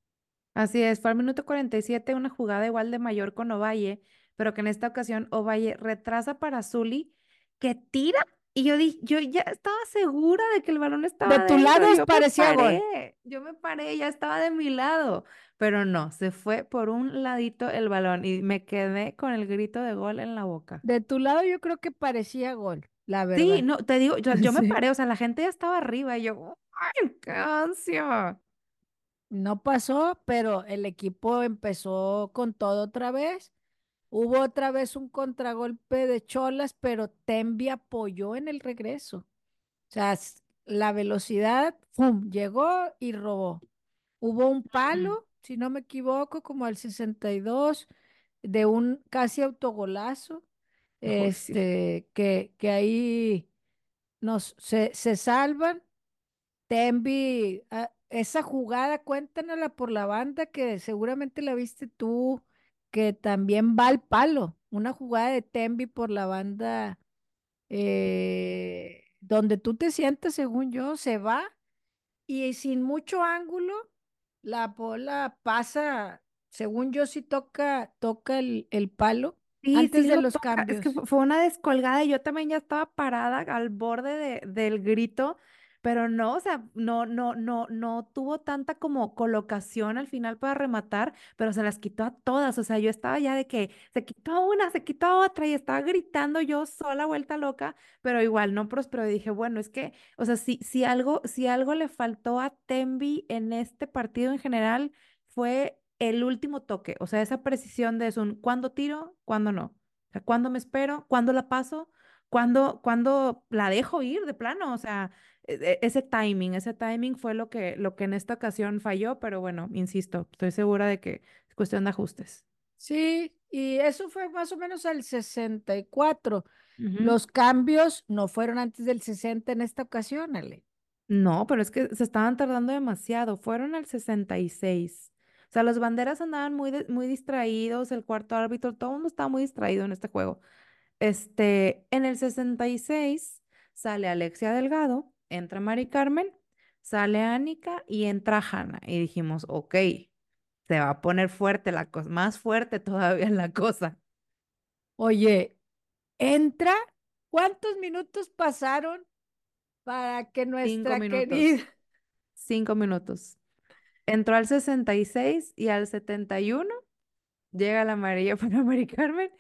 Así es, fue al minuto 47 una jugada igual de mayor con Ovalle, pero que en esta ocasión Ovalle retrasa para Zuli, que tira, y yo dije, yo ya estaba segura de que el balón estaba De tu dentro, lado yo parecía gol. yo me paré, ya estaba de mi lado, pero no, se fue por un ladito el balón y me quedé con el grito de gol en la boca. De tu lado yo creo que parecía gol, la Sí, verdad. no, te digo, yo, yo me Sí. paré, o sea, la gente ya estaba arriba y yo, ¡ay, qué ansia! No pasó, pero el equipo empezó con todo otra vez. Hubo otra vez un contragolpe de Cholas, pero Tembi apoyó en el regreso. O sea, la velocidad, ¡fum! llegó y robó. Hubo un palo, si no me equivoco, como al 62, de un casi autogolazo, sí. este, que, que ahí nos, se, se salvan. Tembi, ah, esa jugada, cuéntanosla por la banda que seguramente la viste tú, que también va al palo. Una jugada de Tembi por la banda, eh, donde tú te sientas, según yo, se va y sin mucho ángulo, la bola pasa, según yo, sí toca, toca el, el palo Sí, antes sí de lo los toca. Es que cambios. fu- fue una descolgada y yo también ya estaba parada al borde de- del grito, pero no, o sea, no, no, no, no tuvo tanta como colocación al final para rematar, pero se las quitó a todas. O sea, yo estaba ya de que se quitó una, se quitó a otra y estaba gritando yo sola, vuelta loca, pero igual no prosperó. Y dije, bueno, es que, o sea, si, si algo, si algo le faltó a Tembi en este partido en general fue el último toque, o sea, esa precisión de es un cuándo tiro, cuándo no, o sea, cuándo me espero, cuándo la paso, cuándo, cuándo la dejo ir de plano, o sea, e- e- ese timing, ese timing fue lo que, lo que en esta ocasión falló, pero bueno, insisto, estoy segura de que es cuestión de ajustes. Sí, y eso fue más o menos al 64. Ujú. Los cambios no fueron antes del 60 en esta ocasión, Ale. No, pero es que se estaban tardando demasiado. Fueron al 66. O sea, los banderas andaban muy, de- muy distraídos, el cuarto árbitro, todo el mundo estaba muy distraído en este juego. Este, en el 66 sale Alexia Delgado, entra Mari Carmen, sale Ánica y entra Hanna. Y dijimos, ok, se va a poner fuerte la cosa, más fuerte todavía la cosa. Oye, entra, ¿cuántos minutos pasaron para que Cinco nuestra minutos. querida... Cinco minutos. Entró al 66 y al 71 llega la amarilla para Mari Carmen.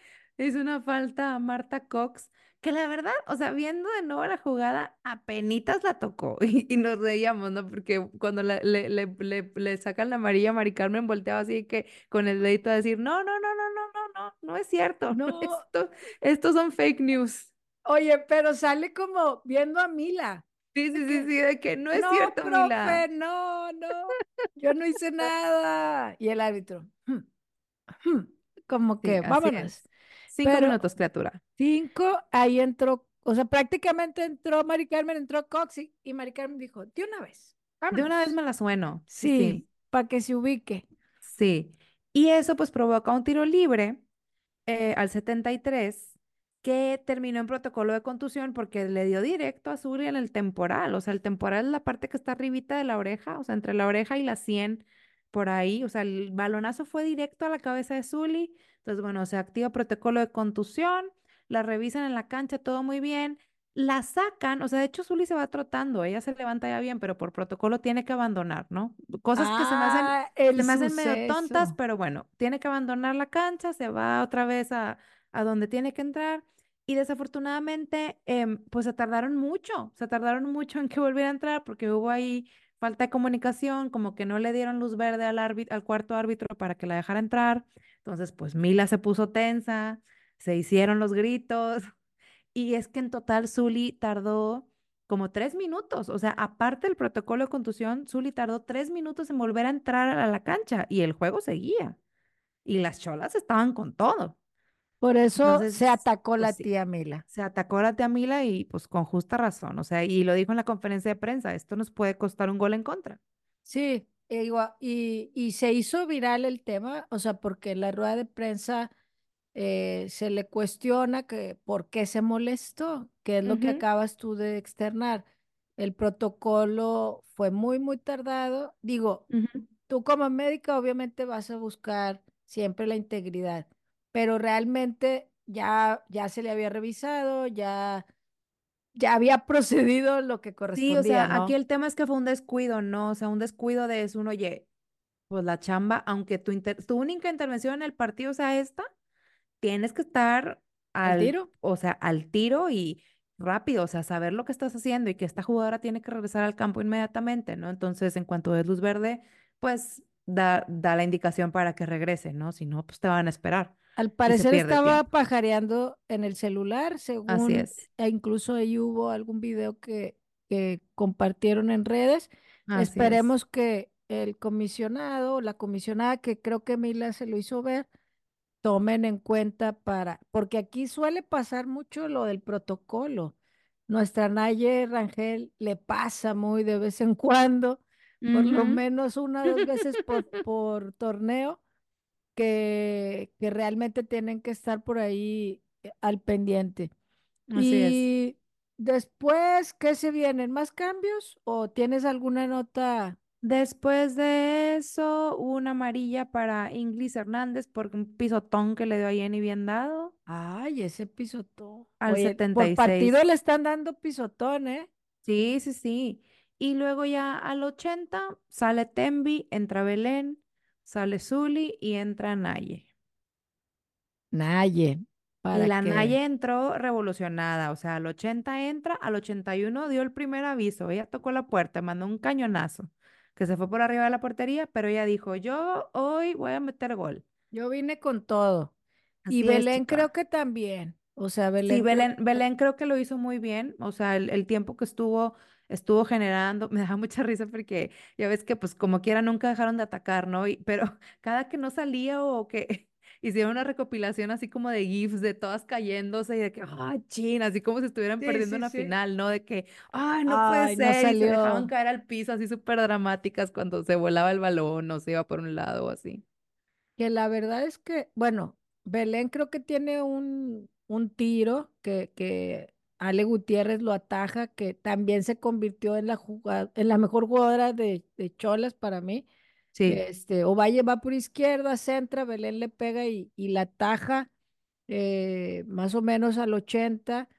Es una falta a Marta Cox, que la verdad, o sea, viendo de nuevo la jugada, apenitas la tocó y, y nos reíamos, ¿no? Porque cuando la- le, le, le, le sacan la amarilla, Mari Carmen volteaba así que con el dedito a decir, no, no, no, no, no, no, no, no es cierto, No, esto, estos son fake news. oye, pero sale como viendo a Mila. Sí, sí, sí, sí, de que no es no, cierto, Mila. profe, no, no, yo no hice nada. Y el árbitro, "Hmm, hmm", como que vámonos. Cinco Pero minutos, criatura. cinco, ahí entró, o sea, prácticamente entró Mari Carmen, entró Cox y, y Mari Carmen dijo, de una vez, De una vez vámonos. me la sueno. Sí, sí. Para que se ubique. Sí, y eso pues provoca un tiro libre eh, al 73 que terminó en protocolo de contusión porque le dio directo a Zuri en el temporal, o sea, el temporal es la parte que está arribita de la oreja, o sea, entre la oreja y la sien, por ahí, o sea, el balonazo fue directo a la cabeza de Zuli, entonces bueno, se activa protocolo de contusión, la revisan en la cancha, todo muy bien, la sacan, o sea, de hecho Zuli se va trotando, ella se levanta ya bien, pero por protocolo tiene que abandonar, ¿no? Cosas que se me hacen Ah, se el me hacen medio tontas, pero bueno, tiene que abandonar la cancha, se va otra vez a, a donde tiene que entrar. Y desafortunadamente, em, pues se tardaron mucho, se tardaron mucho en que volviera a entrar porque hubo ahí falta de comunicación, como que no le dieron luz verde al árbitro, al cuarto árbitro para que la dejara entrar. Entonces, pues Mila se puso tensa, se hicieron los gritos. Y es que en total Zully tardó como tres minutos. O sea, aparte del protocolo de contusión, Zully tardó tres minutos en volver a entrar a la cancha y el juego seguía. Y las cholas estaban con todo. Por eso se atacó la pues sí, tía Mila. se atacó la tía Mila y pues con justa razón. O sea, y lo dijo en la conferencia de prensa, esto nos puede costar un gol en contra. Sí, y, y se hizo viral el tema, o sea, porque en la rueda de prensa eh, se le cuestiona que por qué se molestó, que es lo que Ujú, acabas tú de externar. El protocolo fue muy, muy tardado. Digo, ujú. tú como médica obviamente vas a buscar siempre la integridad, pero realmente ya, ya se le había revisado, ya, ya había procedido lo que Sí, o correspondía, sea, aquí el tema es que fue un descuido, ¿no? O sea, un descuido de es un, oye, pues la chamba, aunque tu, inter- tu única intervención en el partido sea esta, tienes que estar Al al, tiro. o sea, al tiro y rápido, o sea, saber lo que estás haciendo y que esta jugadora tiene que regresar al campo inmediatamente, ¿no? Entonces, en cuanto es luz verde, pues da, da la indicación para que regrese, ¿no? Si no, pues te van a esperar Al parecer estaba pajareando en el celular, Así según, es, e incluso ahí hubo algún video que, que compartieron en redes. así es. Esperemos que el comisionado, la comisionada, que creo que Mila se lo hizo ver, tomen en cuenta para, porque aquí suele pasar mucho lo del protocolo. Nuestra Naye Rangel le pasa muy de vez en cuando, por lo menos una o dos veces por, por torneo que, que realmente tienen que estar por ahí eh, al pendiente. Así es. Y después, ¿qué se vienen? ¿Más cambios o tienes alguna nota? Después de eso, una amarilla para Inglis Hernández por un pisotón que le dio a Jenny bien dado Ay, ese pisotón. al Oye, setenta por y partido le están dando pisotón, ¿eh? Sí, sí, sí. Y luego ya al 80 sale Tembi, entra Belén, sale Zuli y entra Naye. Naye, Y la que Naye entró revolucionada, o sea, al 80 entra, al 81 dio el primer aviso, ella tocó la puerta, mandó un cañonazo que se fue por arriba de la portería, pero ella dijo, yo hoy voy a meter gol. yo vine con todo. Y es, Belén creo que también. O sea, Sí, Belén creo Belén, Belén creo que lo hizo muy bien, o sea, el, el tiempo que estuvo, estuvo generando, me da mucha risa porque ya ves que pues como quiera nunca dejaron de atacar, ¿no? Y, pero cada que no salía o que hicieron una recopilación así como de GIFs de todas cayéndose y de que, ay, chin, así como si estuvieran Sí, perdiendo sí, una sí. final, ¿no? De que, ay, no puede no ser, y se dejaban caer al piso así súper dramáticas cuando se volaba el balón o se iba por un lado o así. Que la verdad es que, bueno, Belén creo que tiene un, un tiro que, que Ale Gutiérrez lo ataja, que también se convirtió en la jugada, en la mejor jugadora de, de Cholas para mí. Sí, Este, Ovalle va por izquierda, centra, Belén le pega y, y la ataja eh, más o menos al 80.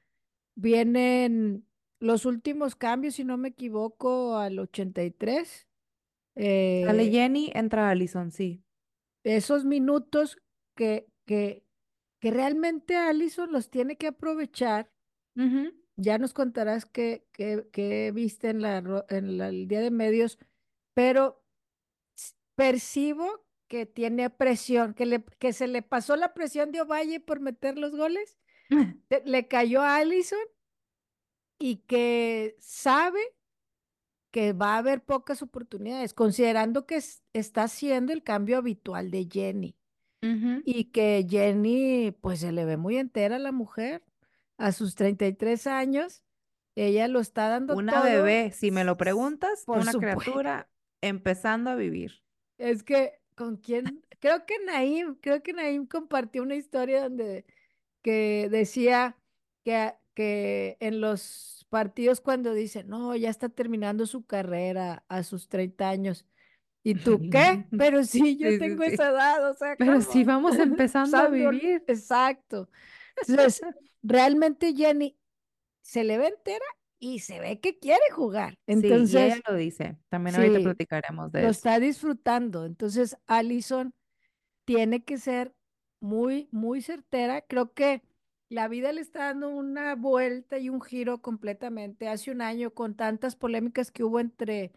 Vienen los últimos cambios, si no me equivoco, al 83. sale Eh, Jenny, entra Allison, sí. esos minutos que, que, que realmente Allison los tiene que aprovechar. Ya nos contarás qué, qué, qué viste en la, en la- el día de medios, pero percibo que tiene presión, que, le, que se le pasó la presión de Ovalle por meter los goles, le cayó a Allison y que sabe que va a haber pocas oportunidades, considerando que es- está haciendo el cambio habitual de Jenny. Ujú. Y que Jenny, pues se le ve muy entera a la mujer. A sus 33 años, ella lo está dando Una todo. bebé, si me lo s- preguntas, Por una supuesto. criatura empezando a vivir. Es que, ¿con quién? Creo que Naim, creo que Naim compartió una historia donde que decía que, que en los partidos cuando dice, no, ya está terminando su carrera a sus 30 años. ¿Y tú qué? Pero sí, yo Sí, sí, tengo esa edad, o sea, Pero si ¿cómo? vamos empezando a vivir. exacto. Entonces, realmente Jenny se le ve entera y se ve que quiere jugar. Sí, y ella Entonces, lo dice. También ahorita platicaremos de lo eso. está disfrutando. Entonces, Allison tiene que ser muy, muy certera. Creo que la vida le está dando una vuelta y un giro completamente. Hace un año, con tantas polémicas que hubo entre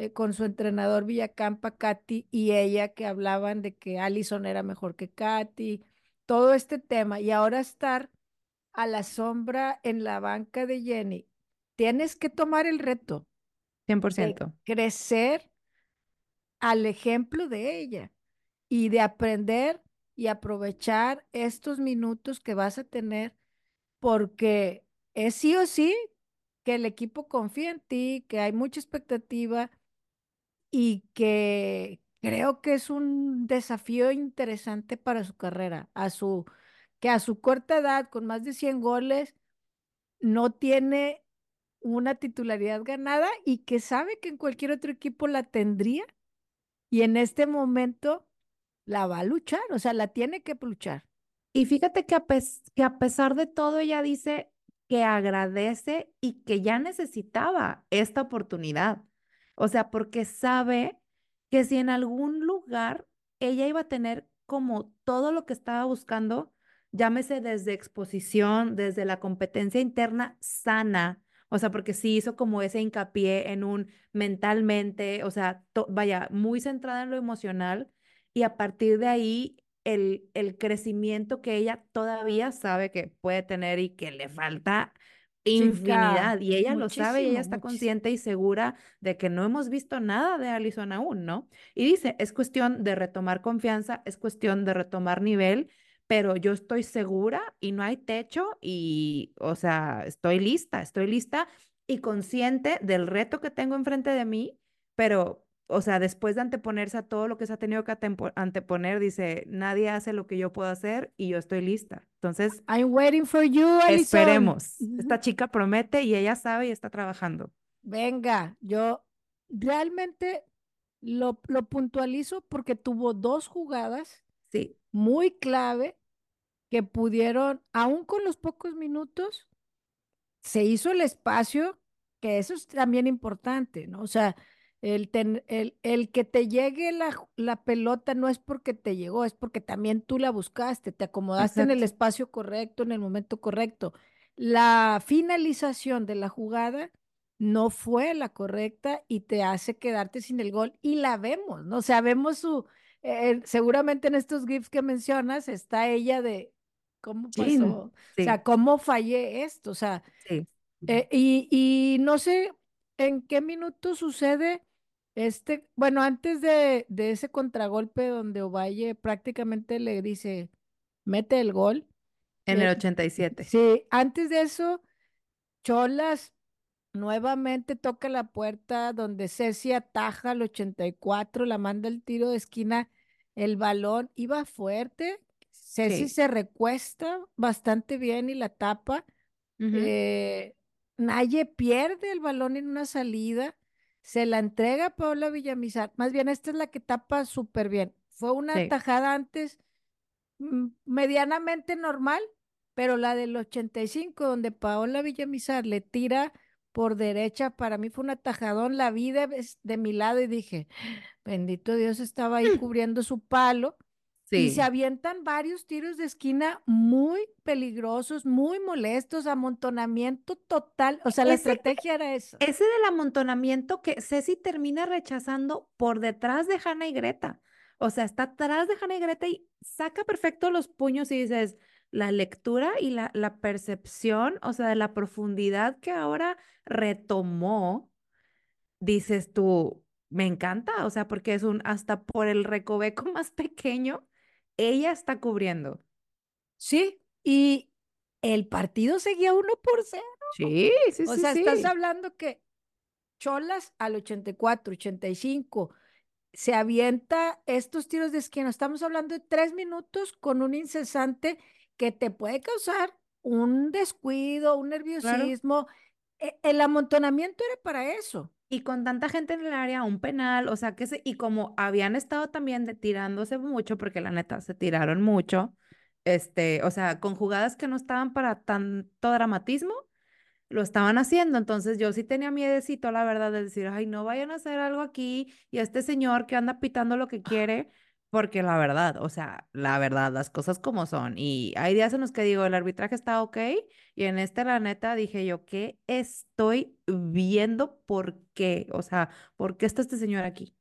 eh, con su entrenador Villacampa, Katy y ella, que hablaban de que Allison era mejor que Katy, todo este tema. Y ahora estar a la sombra en la banca de Jenny, tienes que tomar el reto 100%. crecer al ejemplo de ella y de aprender y aprovechar estos minutos que vas a tener porque es sí o sí que el equipo confía en ti, que hay mucha expectativa y que creo que es un desafío interesante para su carrera, a su que a su corta edad con más de 100 goles no tiene una titularidad ganada y que sabe que en cualquier otro equipo la tendría y en este momento la va a luchar, o sea, la tiene que luchar. Y fíjate que a, que a pesar de todo, ella dice que agradece y que ya necesitaba esta oportunidad. O sea, porque sabe que si en algún lugar ella iba a tener como todo lo que estaba buscando, llámese desde exposición, desde la competencia interna sana, o sea, porque sí hizo como ese hincapié en un mentalmente, o sea, vaya, muy centrada en lo emocional y a partir de ahí el, el crecimiento que ella todavía sabe que puede tener y que le falta infinidad y ella lo sabe y ella está consciente y segura de que no hemos visto nada de Alison aún, ¿no? Y dice, es cuestión de retomar confianza, es cuestión de retomar nivel pero yo estoy segura y no hay techo y, o sea, estoy lista, estoy lista y consciente del reto que tengo enfrente de mí, pero, o sea, después de anteponerse a todo lo que se ha tenido que anteponer, dice, nadie hace lo que yo puedo hacer y yo estoy lista. Entonces, I'm waiting for you, Esperemos. Esta chica promete y ella sabe y está trabajando. Venga, yo realmente lo, lo puntualizo porque tuvo dos jugadas sí. muy clave que pudieron, aún con los pocos minutos, se hizo el espacio, que eso es también importante, ¿no? O sea, el, el, el, que te llegue la, la, pelota no es porque te llegó, es porque también tú la buscaste, te acomodaste en el espacio correcto, en el momento correcto. La finalización de la jugada no fue la correcta y te hace quedarte sin el gol y la vemos, ¿no? O sea, vemos su, eh, seguramente en estos GIFs que mencionas está ella de, ¿Cómo pasó? O sea, ¿cómo fallé esto? O sea, eh, y, y, no sé en qué minuto sucede este, bueno, antes de, de ese contragolpe donde Ovalle prácticamente le dice, mete el gol. En el 87. Sí, antes de eso, Cholas nuevamente toca la puerta donde Ceci ataja al 84, la manda el tiro de esquina, el balón iba fuerte, Ceci se recuesta bastante bien y la tapa. Eh, Naye pierde el balón en una salida, se la entrega a Paola Villamizar. Más bien, esta es la que tapa súper bien. Fue una tajada antes mm, medianamente normal, pero la del 85, donde Paola Villamizar le tira por derecha, para mí fue un atajadón. La vi de, de mi lado y dije, bendito Dios, estaba ahí cubriendo su palo y se avientan varios tiros de esquina muy peligrosos, muy molestos, amontonamiento total. O sea, la estrategia era eso. Ese del amontonamiento que Ceci termina rechazando por detrás de Hanna y Greta. O sea, está atrás de Hanna y Greta y saca perfecto los puños y dices, la lectura y la, la percepción, o sea, de la profundidad que ahora retomó, dices tú, me encanta, o sea, porque es un hasta por el recoveco más pequeño ella está cubriendo. Sí, y el partido seguía uno por cero. Sí, sí, sí. O sea, estás hablando que Cholas al 84, 85, se avienta estos tiros de esquina. Estamos hablando de tres minutos con un incesante que te puede causar un descuido, un nerviosismo. E, el amontonamiento era para eso y con tanta gente en el área, un penal, o sea, que se, y como habían estado también de, tirándose mucho, porque la neta se tiraron mucho, este, o sea, con jugadas que no estaban para tanto dramatismo, lo estaban haciendo, entonces yo sí tenía miedecito, la verdad, de decir, ay, no vayan a hacer algo aquí, y este señor que anda pitando lo que quiere, porque la verdad, o sea, la verdad, las cosas como son. Y hay días en los que digo, el arbitraje está ok. Y en este, la neta, dije yo, ¿qué estoy viendo? ¿Por qué? O sea, ¿por qué está este señor aquí?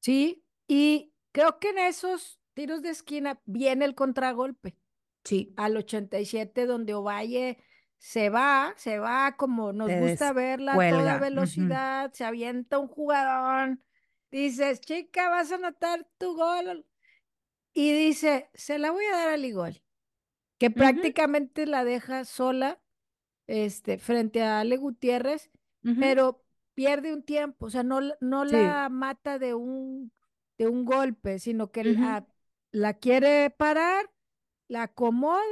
Sí, y creo que en esos tiros de esquina viene el contragolpe. Sí. Al 87, donde Ovalle se va, se va como nos Te gusta verla a toda velocidad, se avienta un jugador, dices, chica, vas a anotar tu gol. Y dice, se la voy a dar al igual, que prácticamente la deja sola este, frente a Ale Gutiérrez, pero pierde un tiempo, o sea, no, la- no Sí, la mata de un, de un golpe, sino que la, la quiere parar, la acomoda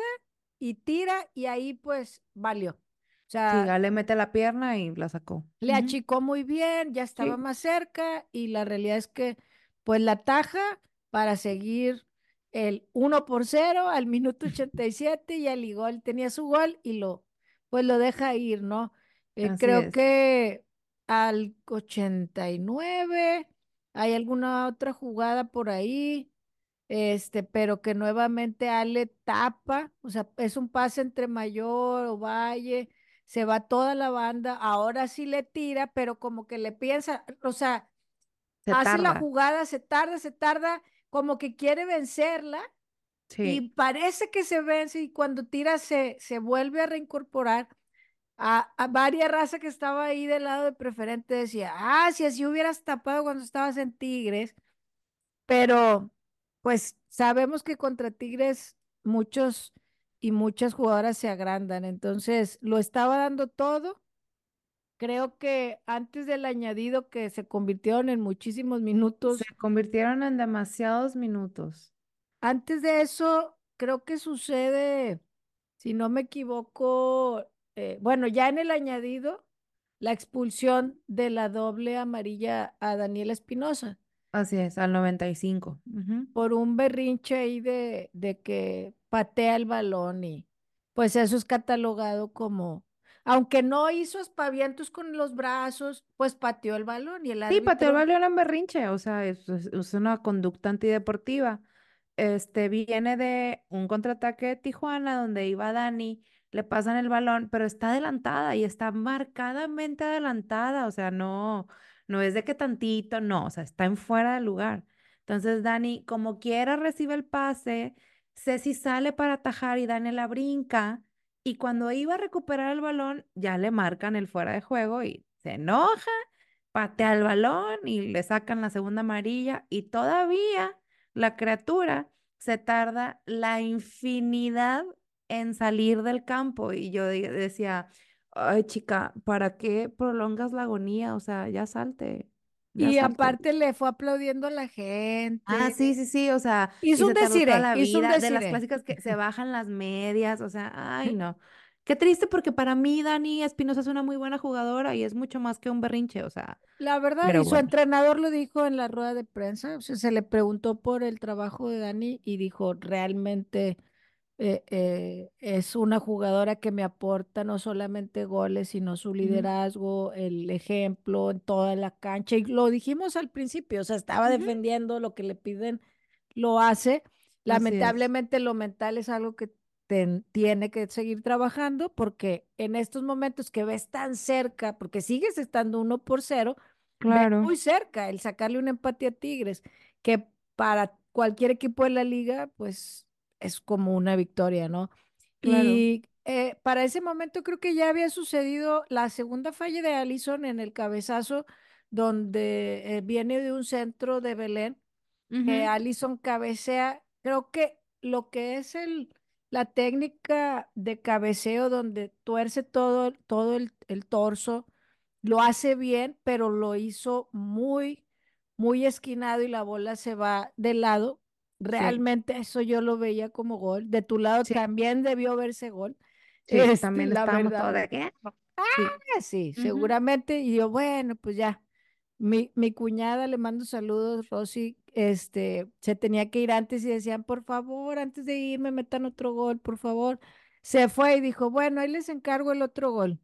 y tira y ahí pues valió. O Sí, sea, Gale mete la pierna y la sacó. le achicó muy bien, ya estaba Sí, más cerca y la realidad es que pues la taja para seguir el 1 por 0 al minuto 87 y al igual tenía su gol y lo pues lo deja ir, ¿no? Eh, creo es. que al 89 hay alguna otra jugada por ahí, este, pero que nuevamente Ale tapa, o sea, es un pase entre Mayor o Valle, se va toda la banda, ahora sí le tira, pero como que le piensa, o sea, Se hace la jugada, se tarda, se tarda, como que quiere vencerla y parece que se vence y cuando tira se, se vuelve a reincorporar. A, a varias razas que estaba ahí del lado de preferente decía, ah, si así hubieras tapado cuando estabas en Tigres, pero pues sabemos que contra Tigres muchos y muchas jugadoras se agrandan, entonces lo estaba dando todo. Creo que antes del añadido que se convirtieron en muchísimos se minutos, convirtieron en demasiados minutos. antes de eso creo que sucede, si no me equivoco, eh, bueno, ya en el añadido, la expulsión de la doble amarilla a Daniela Espinosa. Así es, al 95. Ujú. por un berrinche ahí de, de que patea el balón y pues eso es catalogado como, aunque no hizo aspavientos con los brazos, pues pateó el balón y el Sí, pateó el árbitro, balón en berrinche, o sea, es una conducta antideportiva. Este viene de un contraataque de Tijuana donde iba Dani, le pasan el balón, pero está adelantada y está marcadamente adelantada, o sea, no, no es de que tantito, no, o sea, está en fuera de lugar. Entonces Dani, como quiera, recibe el pase, Ceci sale para atajar y Dani la brinca, y cuando iba a recuperar el balón, ya le marcan el fuera de juego y se enoja patea el balón y le sacan la segunda amarilla y todavía la criatura se tarda la infinidad en salir del campo y yo de- decía, ay chica, ¿para qué prolongas la agonía? O sea, ya salte, y aparte le fue aplaudiendo a la Ah, gente, sí, sí, sí, o sea, y hizo un vida, de las clásicas que se bajan las medias, o sea, ay no. Qué triste porque para mí Dani Espinosa es una muy buena jugadora y es mucho más que un berrinche, o sea, La verdad, y su bueno. entrenador lo dijo en la rueda de prensa, o sea, se le preguntó por el trabajo de Dani y dijo, realmente eh, eh, es una jugadora que me aporta no solamente goles, sino su liderazgo, el ejemplo en toda la cancha. Y lo dijimos al principio, o sea, estaba defendiendo lo que le piden, lo hace. Lamentablemente lo mental es algo que ten- tiene que seguir trabajando porque en estos momentos que ves tan cerca, porque sigues estando uno por cero, Claro, muy cerca el sacarle un empate a Tigres, que para cualquier equipo de la liga, pues es como una victoria, ¿no? claro. Y eh, para ese momento creo que ya había sucedido la segunda falla de Allison en el cabezazo, donde eh, viene de un centro de Belén, Ujú. Allison cabecea. Creo que lo que es el, la técnica de cabeceo, donde tuerce todo, todo el, el torso, lo hace bien, pero lo hizo muy, muy esquinado y la bola se va de lado. Sí, Realmente eso yo lo veía como gol. De tu lado sí, también debió verse gol. sí, Este, también estábamos todos de. Ah, Sí, Ujú. seguramente. Y yo, bueno, pues ya. Mi, mi cuñada, le mando saludos, Rosy, este, se tenía que ir antes y decían, por favor, antes de irme, metan otro gol, por favor. Se fue y dijo, bueno, ahí les encargo el otro gol.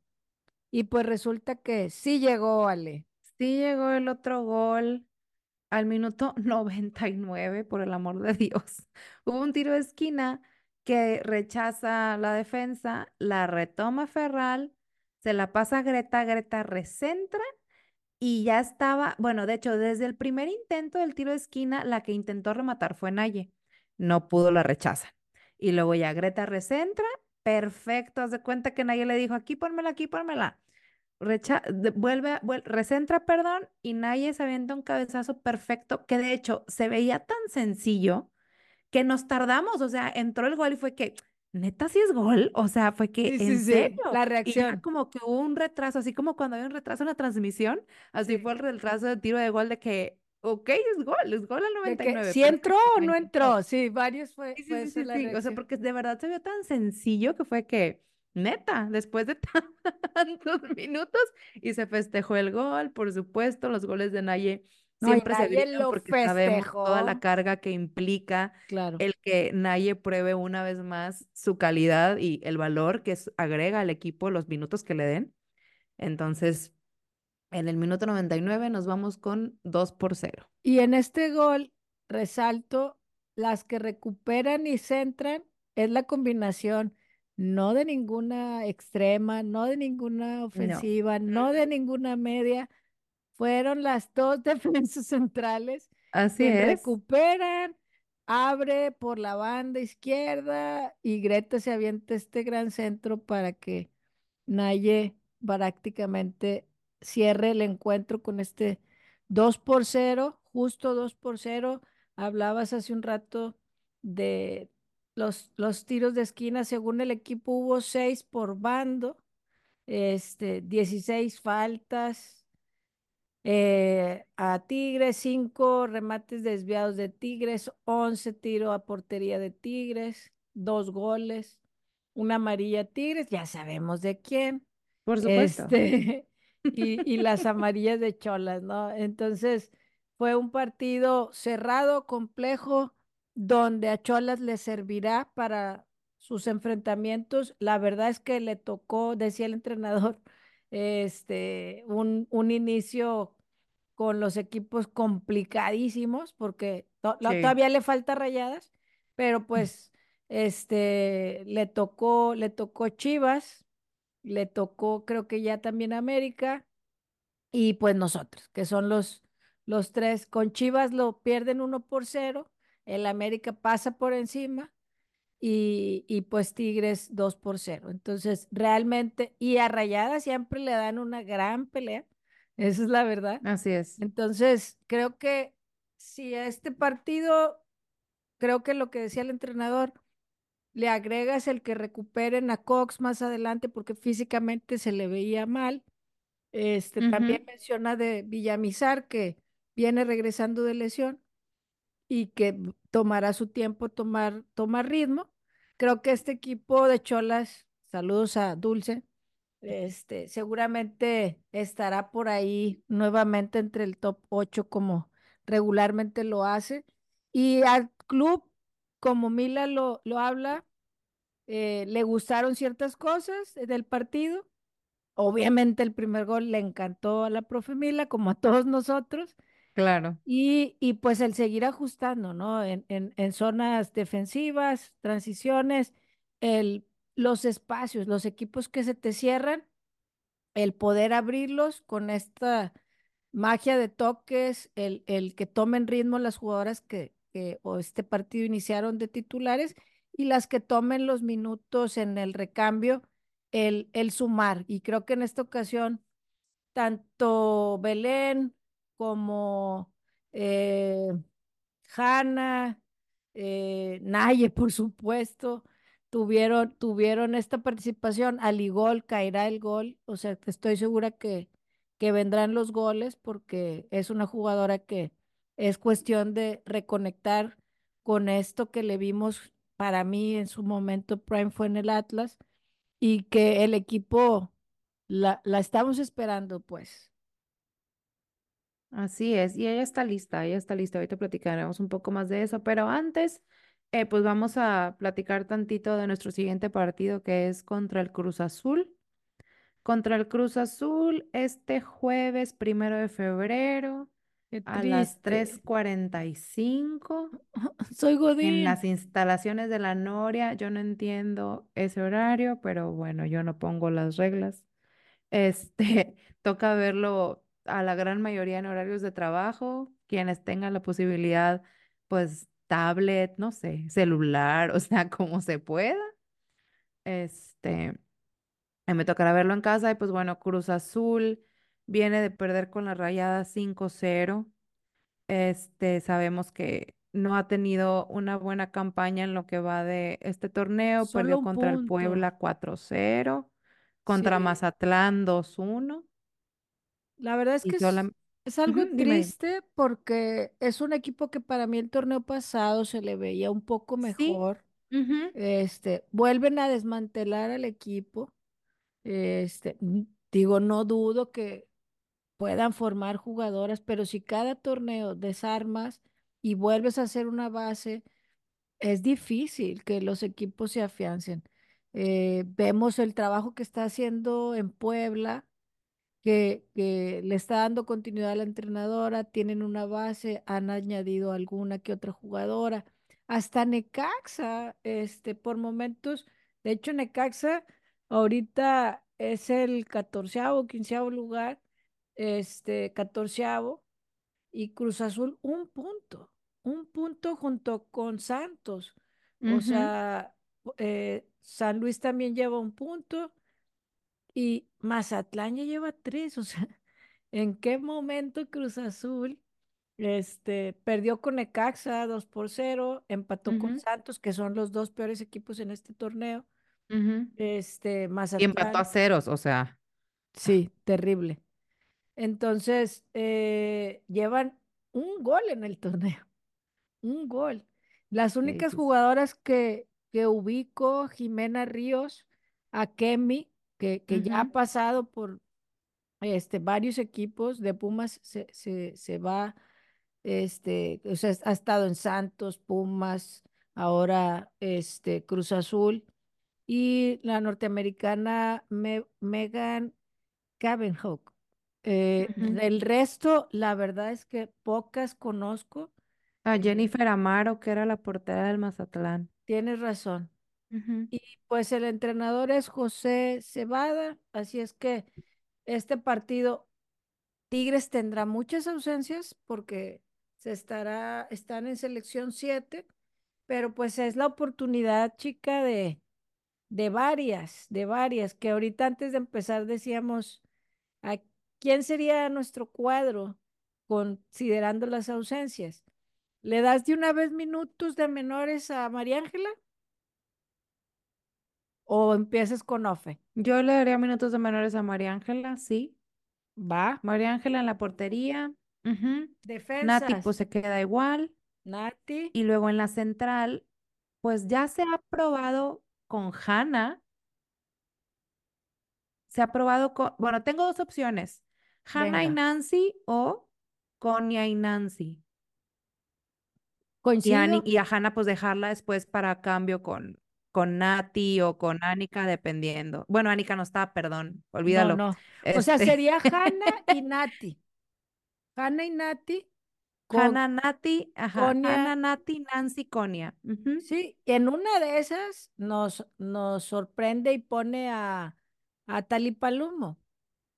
Y pues resulta que sí llegó, Ale. Sí llegó el otro gol al minuto 99, por el amor de Dios. Hubo un tiro de esquina que rechaza la defensa, la retoma Ferral, se la pasa a Greta, Greta recentra y ya estaba, bueno, de hecho, desde el primer intento del tiro de esquina, la que intentó rematar fue Naye. No pudo, la rechaza. Y luego ya Greta recentra perfecto. Haz de cuenta que nadie le dijo, aquí pónmela, aquí pónmela. Recha vuelve, vuelve, recentra, perdón, y Naye se avienta un cabezazo perfecto, que de hecho se veía tan sencillo que nos tardamos, o sea, entró el gol y fue que, neta, si es gol, o sea, fue que, ¿en serio? la Y reacción. ya como que hubo un retraso, así como cuando hay un retraso en la transmisión, así Sí. fue el retraso de tiro de gol de que, ok, es gol, es gol al De que 99. si entró o no entró. Sí, varios fue, Sí, sí, fue sí, esa sí, la sí, o sea, porque de verdad se vio tan sencillo que fue que, neta, después de tantos minutos y se festejó el gol, por supuesto, los goles de Naye No, siempre se Naye gritan lo porque sabemos toda la carga que implica Claro. el que Naye pruebe una vez más su calidad y el valor que agrega al equipo los minutos que le den. Entonces, en el minuto 99 nos vamos con 2 por 0. Y en este gol, resalto, las que recuperan y centran es la combinación no de ninguna extrema, no de ninguna ofensiva, no de ninguna media. Fueron las dos defensas centrales Así quien es. recuperan, abre por la banda izquierda y Greta se avienta este gran centro para que Naye prácticamente cierre el encuentro con este 2 por 0, justo 2 por 0. Hablabas hace un rato de los, los tiros de esquina, según el equipo hubo 6 por bando, este, 16 faltas. Eh, a Tigres, 5 remates desviados de Tigres, 11 tiros a portería de Tigres, dos goles, una amarilla Tigres, ya sabemos de quién, Por supuesto. este, y, y las amarillas de Cholas, ¿no? Entonces, fue un partido cerrado, complejo, donde a Cholas le servirá para sus enfrentamientos. La verdad es que le tocó, decía el entrenador, este, un, un inicio con los equipos complicadísimos, porque to- lo- Sí. todavía le falta rayadas, pero pues este le tocó, le tocó Chivas, le tocó creo que ya también América, y pues nosotros, que son los, los tres. Con Chivas lo pierden uno por cero, el América pasa por encima y, y pues Tigres 2 por 0. Entonces, realmente, y a Rayadas siempre le dan una gran pelea, esa es la verdad. Así es. Entonces, creo que si a este partido, creo que lo que decía el entrenador, le agregas el que recuperen a Cox más adelante porque físicamente se le veía mal. Este, también menciona de Villamizar que viene regresando de lesión y que tomará su tiempo tomar, tomar ritmo. Creo que este equipo de Cholas, saludos a Dulce, este, seguramente estará por ahí nuevamente entre el top 8 como regularmente lo hace. Y al club, como Mila lo, lo habla, eh, le gustaron ciertas cosas del partido. Obviamente el primer gol le encantó a la profe Mila, como a todos nosotros. Claro. Y, y pues el seguir ajustando, ¿no? En, en, en zonas defensivas, transiciones, el, los espacios, los equipos que se te cierran, el poder abrirlos con esta magia de toques, el, el que tomen ritmo las jugadoras que, que o este partido iniciaron de titulares y las que tomen los minutos en el recambio, el, el sumar. Y creo que en esta ocasión, tanto Belén como eh, Hanna, eh, Naye, por supuesto, tuvieron, tuvieron esta participación. Al igual caerá el gol, o sea, estoy segura que, que vendrán los goles porque es una jugadora que es cuestión de reconectar con esto que le vimos para mí en su momento prime fue en el Atlas y que el equipo la, la estamos esperando pues. Así es, y ella está lista, ella está lista. Ahorita platicaremos un poco más de eso, pero antes, eh, pues vamos a platicar tantito de nuestro siguiente partido que es contra el Cruz Azul. Contra el Cruz Azul este jueves primero de febrero a las triste. 3:45 Soy en Godín. las instalaciones de la Noria. Yo no entiendo ese horario, pero bueno, yo no pongo las reglas. Este, toca verlo a la gran mayoría en horarios de trabajo, quienes tengan la posibilidad, pues tablet, no sé, celular, o sea, como se pueda. Este, me tocará verlo en casa y pues bueno, Cruz Azul viene de perder con la Rayada 5-0. Este, sabemos que no ha tenido una buena campaña en lo que va de este torneo. Solo Perdió contra el. Puebla 4-0, contra Sí. Mazatlán 2-1 La verdad es y que es, es algo Ujú, dime, dime. triste porque es un equipo que para mí el torneo pasado se le veía un poco Sí. mejor. ujú, Este, vuelven a desmantelar al equipo. Este, mm, digo, no dudo que puedan formar jugadoras, pero si cada torneo desarmas y vuelves a hacer una base, es difícil que los equipos se afiancen. Eh, vemos el trabajo que está haciendo en Puebla, que, que le está dando continuidad a la entrenadora, tienen una base, han añadido alguna que otra jugadora, hasta Necaxa, este, por momentos, de hecho Necaxa ahorita es el catorceavo, quinceavo lugar, este, catorceavo, y Cruz Azul un punto, un punto junto con Santos. O sea, eh, San Luis también lleva un punto y Mazatlán ya lleva tres. O sea, ¿en qué momento Cruz Azul este, perdió con Necaxa 2 por 0, empató con Santos, que son los dos peores equipos en este torneo? Este, Y empató a Mazatlán, ceros, o sea, sí, terrible. Entonces, eh, llevan un gol en el torneo. Un gol. Las únicas sí, sí. jugadoras que, que ubico, Jimena Ríos, Akemi, que, que ya ha pasado por este, varios equipos de Pumas, se, se, se va, este, o sea, ha estado en Santos, Pumas, ahora este, Cruz Azul, y la norteamericana Me- Megan Cavenhook. Eh, ujú. del resto, la verdad es que pocas conozco. A eh, Jennifer Amaro, que era la portera del Mazatlán. Tienes razón. Y pues el entrenador es José Cebada, así es que este partido Tigres tendrá muchas ausencias porque se estará, están en selección 7, pero pues es la oportunidad, chica, de, de varias, de varias, que ahorita antes de empezar decíamos, ¿a quién sería nuestro cuadro considerando las ausencias? ¿Le das de una vez minutos de menores a María Ángela o empiezas con Ofe? Yo le daría minutos de menores a María Ángela, sí. Va. María Ángela en la portería. ujú. Nati pues se queda igual. Nati. Y luego en la central, pues ya se ha probado con Hanna. Se ha probado con, bueno, tengo dos opciones. Hanna y. Nancy o Konya y Nancy. Y, Ani- Coincido. y a Hanna pues dejarla después para cambio con, con Nati o con Anika, dependiendo. Bueno, Anika no está, perdón, No, olvídalo. O sea, Este, sería Hanna y Nati. Hanna y Nati con Hanna, Nati, ajá, Konya. Hanna, Nati, Nancy. Ujú, Sí, en una de esas nos, nos sorprende y pone a, a Tali Palomo.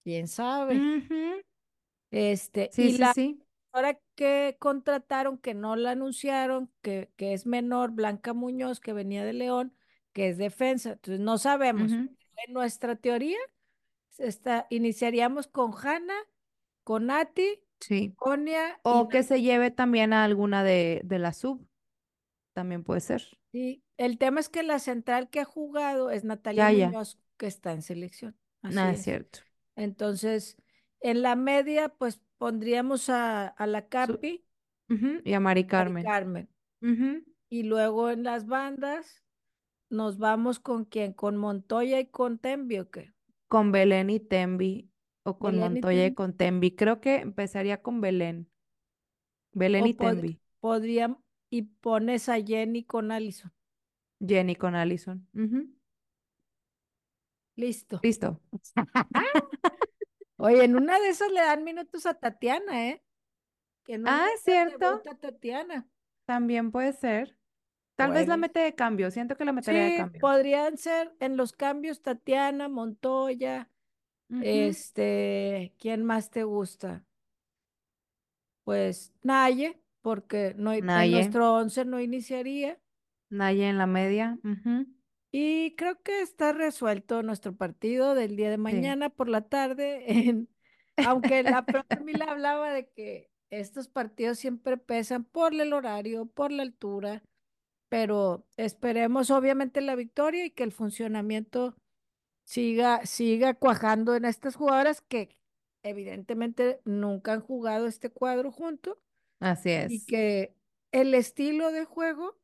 ¿Quién sabe? Este, Sí, y sí, la sí. ahora que contrataron, que no la anunciaron, que, que es menor, Blanca Muñoz, que venía de León, que es defensa. Entonces, no sabemos. En nuestra teoría, está, iniciaríamos con Hanna, con Nati, Sí. Konya y O que se lleve también a alguna de, de la sub, también puede ser. Nati. El tema es que la central que ha jugado es Natalia Ya, que está en selección. Así Nada, es es. cierto. Entonces, en la media, pues pondríamos a, a la Capi, Y a Mari Mari Carmen. Carmen. Y luego en las bandas nos vamos con quién, con Montoya y con Tembi, ¿o qué? Con Belén y Tembi, o con Belén Montoya y con Tembi. Creo que empezaría con Belén. Belén O y pod- Tembi. y pones a Jenny con Allison. Jenny con Allison. Listo. Listo. Oye, en una de esas le dan minutos a Tatiana, ¿eh? Que una Ah, cierto. debuta Tatiana. También puede ser. Tal vez la mete de cambio. Siento que la metería de cambio. podrían ser en los cambios Tatiana, Montoya, este, ¿quién más te gusta? Pues Naye, porque no, en Naye. nuestro once no iniciaría. Naye en la media. Y creo que está resuelto nuestro partido del día de Sí. mañana por la tarde. En, aunque la profe Mila hablaba de que estos partidos siempre pesan por el horario, por la altura, pero esperemos obviamente la victoria y que el funcionamiento siga, siga cuajando en estas jugadoras que evidentemente nunca han jugado este cuadro junto Así y es. que el estilo de juego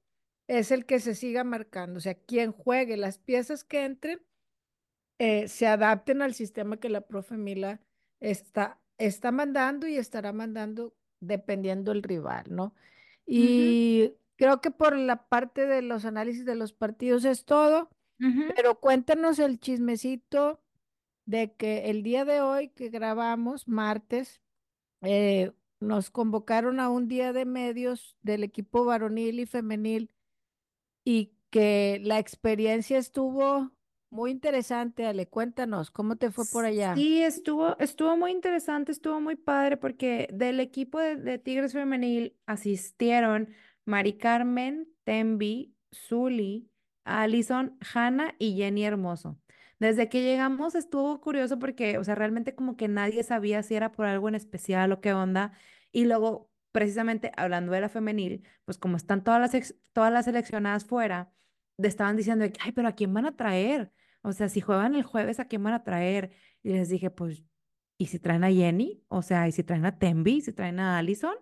es el que se siga marcando. O sea, quien juegue las piezas que entren eh, se adapten al sistema que la profe Mila está, está mandando y estará mandando dependiendo el rival, ¿no? Y creo que por la parte de los análisis de los partidos es todo, ujú. pero cuéntanos el chismecito de que el día de hoy que grabamos, martes, eh, nos convocaron a un día de medios del equipo varonil y femenil y que la experiencia estuvo muy interesante. Ale, cuéntanos, ¿cómo te fue por allá? Sí, estuvo, estuvo muy interesante, estuvo muy padre porque del equipo de, de Tigres Femenil asistieron Mari Carmen, Tembi, Zuli, Alison, Hanna y Jenny Hermoso. Desde que llegamos estuvo curioso porque, o sea, realmente como que nadie sabía si era por algo en especial o qué onda. Y luego, precisamente hablando de la femenil, pues como están todas las, ex- todas las seleccionadas fuera, estaban diciendo, ay, pero ¿a quién van a traer? O sea, si juegan el jueves, ¿a quién van a traer? Y les dije, pues, ¿y si traen a Jenny? O sea, ¿y si traen a Tembi? ¿Si traen a Allison?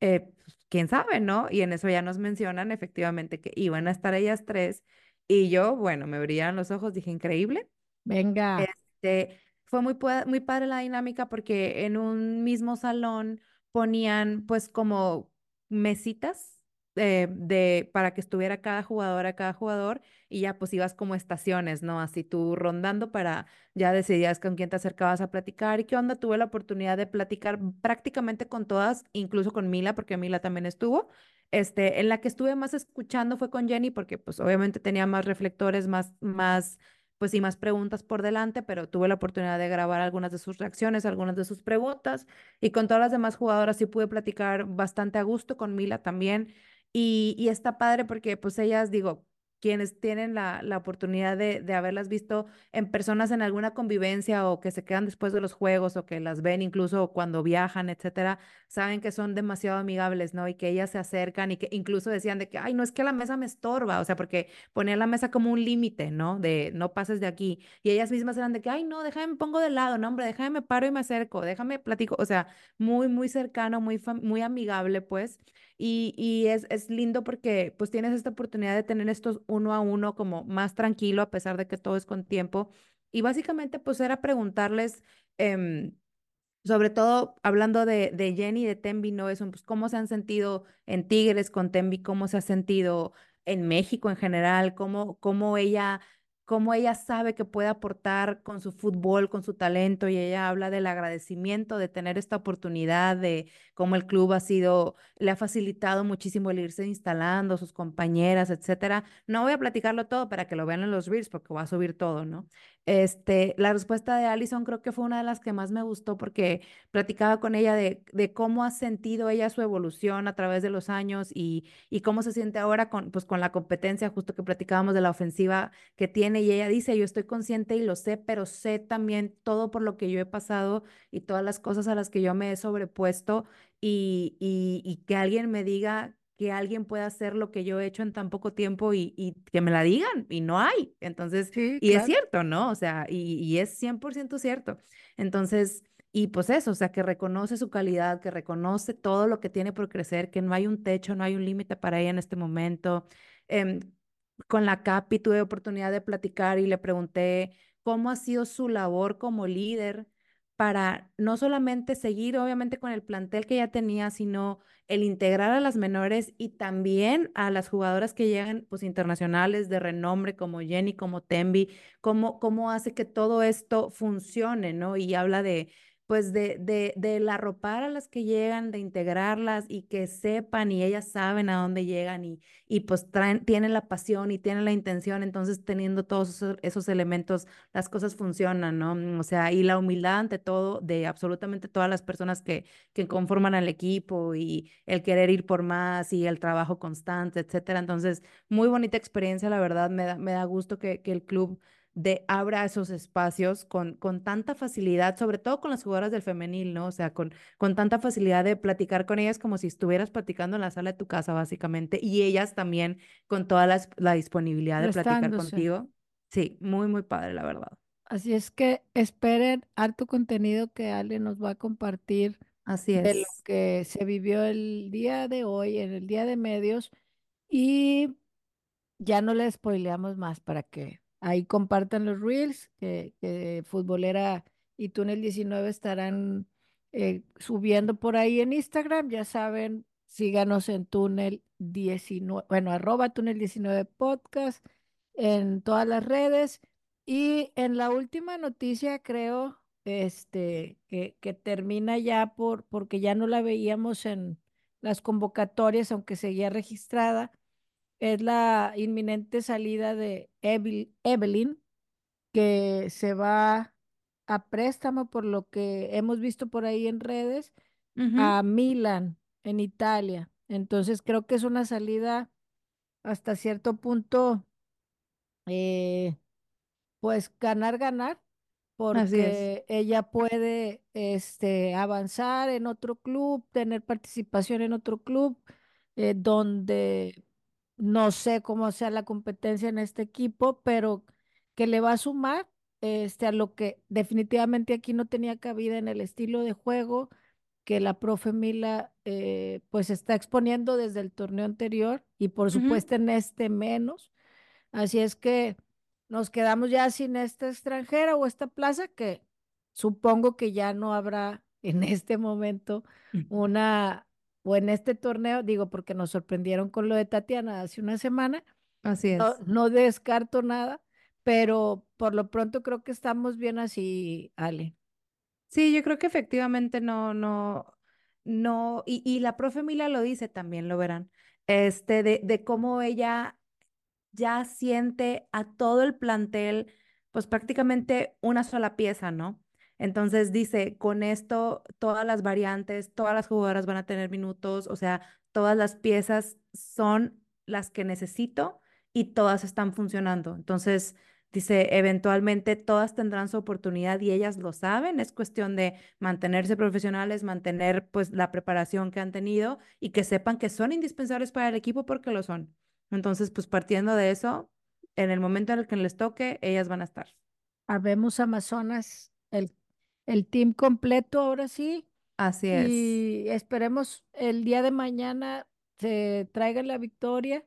Eh, pues, quién sabe, ¿no? Y en eso ya nos mencionan efectivamente que iban a estar ellas tres. Y yo, bueno, me brillaron los ojos, dije, increíble. Venga, Este, fue muy, muy padre la dinámica porque en un mismo salón ponían pues como mesitas eh, de, para que estuviera cada jugadora, cada jugador y ya pues ibas como estaciones, ¿no? Así tú rondando para ya decidías con quién te acercabas a platicar y qué onda. Tuve la oportunidad de platicar prácticamente con todas, incluso con Mila, porque Mila también estuvo. Este, en la que estuve más escuchando fue con Jenny porque pues obviamente tenía más reflectores, más, más pues sí, más preguntas por delante, pero tuve la oportunidad de grabar algunas de sus reacciones, algunas de sus preguntas, y con todas las demás jugadoras sí pude platicar bastante a gusto, con Mila también, y, y está padre porque pues ellas, digo, quienes tienen la, la oportunidad de, de haberlas visto en personas en alguna convivencia o que se quedan después de los juegos o que las ven incluso cuando viajan, etcétera, saben que son demasiado amigables, ¿no? Y que ellas se acercan y que incluso decían de que, ay, no es que la mesa me estorba, o sea, porque ponía la mesa como un límite, ¿no? De no pases de aquí. Y ellas mismas eran de que, ay, no, déjame, me pongo de lado, no, hombre, déjame, me paro y me acerco, déjame, platico, o sea, muy, muy cercano, muy, muy amigable, pues. Y, y es, es lindo porque pues tienes esta oportunidad de tener estos uno a uno como más tranquilo, a pesar de que todo es con tiempo. Y básicamente pues era preguntarles... em, sobre todo hablando de, de Jenny de Tembi, ¿no? Eso, pues, cómo se han sentido en Tigres con Tembi, cómo se ha sentido en México en general, cómo, cómo ella, cómo ella sabe que puede aportar con su fútbol, con su talento, y ella habla del agradecimiento de tener esta oportunidad, de cómo el club ha sido, le ha facilitado muchísimo el irse instalando, sus compañeras, etcétera. No voy a platicarlo todo para que lo vean en los reels, porque voy a subir todo, ¿no? Este, la respuesta de Allison creo que fue una de las que más me gustó porque platicaba con ella de, de cómo ha sentido ella su evolución a través de los años y, y cómo se siente ahora con, pues, con la competencia, justo que platicábamos de la ofensiva que tiene. Y ella dice, yo estoy consciente y lo sé, pero sé también todo por lo que yo he pasado y todas las cosas a las que yo me he sobrepuesto y, y, y que alguien me diga que alguien pueda hacer lo que yo he hecho en tan poco tiempo y, y que me la digan y no hay. Entonces, sí, y es cierto, ¿no? O sea, y, y es 100% cierto. Entonces, y pues eso, o sea, que reconoce su calidad, que reconoce todo lo que tiene por crecer, que no hay un techo, no hay un límite para ella en este momento. Em, con la Capi tuve oportunidad de platicar y le pregunté cómo ha sido su labor como líder para no solamente seguir, obviamente, con el plantel que ya tenía, sino el integrar a las menores y también a las jugadoras que llegan, pues, internacionales de renombre como Jenny, como Tembi, cómo, cómo hace que todo esto funcione, ¿no? Y habla de, pues de, de, de la arropar a las que llegan, de integrarlas y que sepan y ellas saben a dónde llegan y, y pues traen, tienen la pasión y tienen la intención, entonces teniendo todos esos, elementos, las cosas funcionan, ¿no? O sea, y la humildad ante todo de absolutamente todas las personas que, que conforman al equipo y el querer ir por más y el trabajo constante, etcétera. Entonces, muy bonita experiencia, la verdad, me da, me da gusto que, que el club de abra esos espacios con, con tanta facilidad, sobre todo con las jugadoras del femenil, ¿no? O sea, con, con tanta facilidad de platicar con ellas como si estuvieras platicando en la sala de tu casa, básicamente, y ellas también con toda la, la disponibilidad de platicar contigo. Sí, muy, muy padre, la verdad. Así es que esperen harto contenido que Ale nos va a compartir Así de lo es. que se vivió el día de hoy, en el día de medios, y ya no le spoileamos más para que ahí compartan los reels que, Futbolera y Túnel 19 estarán eh, subiendo por ahí en Instagram. Ya saben, síganos en Túnel 19, bueno, arroba Túnel 19 Podcast en todas las redes. Y en la última noticia, creo, este, que, que termina ya por, porque ya no la veíamos en las convocatorias, aunque seguía registrada es la inminente salida de Evelyn, que se va a préstamo por lo que hemos visto por ahí en redes, a Milan, en Italia. Entonces creo que es una salida hasta cierto punto, eh, pues ganar, ganar, porque ella puede este, avanzar en otro club, tener participación en otro club, eh, donde no sé cómo sea la competencia en este equipo, pero que le va a sumar este, a lo que definitivamente aquí no tenía cabida en el estilo de juego que la profe Mila eh, pues está exponiendo desde el torneo anterior y por supuesto en este menos. Así es que nos quedamos ya sin esta extranjera o esta plaza que supongo que ya no habrá en este momento una o en este torneo, digo, porque nos sorprendieron con lo de Tatiana hace una semana. Así no, es. No, descarto nada, pero por lo pronto creo que estamos bien así, Ale. Sí, yo creo que efectivamente no, no, no, y, y la profe Mila lo dice también, lo verán, este, de, de cómo ella ya siente a todo el plantel, pues prácticamente una sola pieza, ¿no? Entonces dice, con esto todas las variantes, todas las jugadoras van a tener minutos, o sea, todas las piezas son las que necesito y todas están funcionando. Entonces, dice, eventualmente todas tendrán su oportunidad y ellas lo saben, es cuestión de mantenerse profesionales, mantener pues la preparación que han tenido y que sepan que son indispensables para el equipo porque lo son. Entonces, pues partiendo de eso, en el momento en el que les toque, ellas van a estar. Habemos Amazonas, el el team completo ahora sí. Así es. Y esperemos el día de mañana se traiga la victoria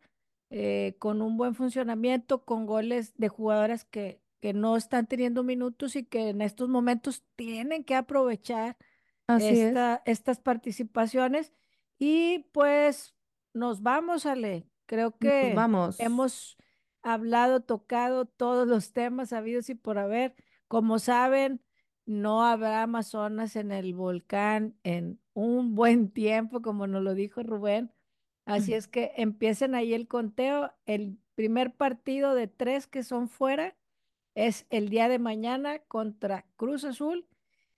eh, con un buen funcionamiento, con goles de jugadoras que, que no están teniendo minutos y que en estos momentos tienen que aprovechar esta, estas participaciones. Y pues nos vamos, Ale. Creo que vamos. hemos hablado, tocado todos los temas habidos y por haber. Como saben, no habrá Amazonas en el volcán en un buen tiempo, como nos lo dijo Rubén. Así es que empiecen ahí el conteo. El primer partido de tres que son fuera es el día de mañana contra Cruz Azul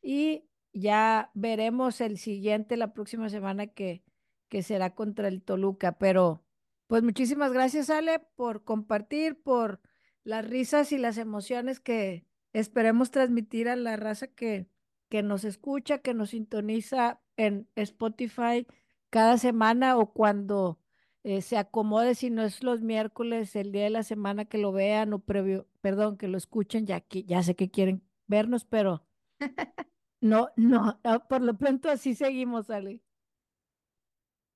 y ya veremos el siguiente la próxima semana que, que será contra el Toluca. Pero pues muchísimas gracias Ale por compartir, por las risas y las emociones que, Esperemos transmitir a la raza que, que nos escucha, que nos sintoniza en Spotify cada semana o cuando eh, se acomode, si no es los miércoles, el día de la semana que lo vean o previo, perdón, que lo escuchen, ya que ya sé que quieren vernos, pero no, no, por lo pronto así seguimos, Ale.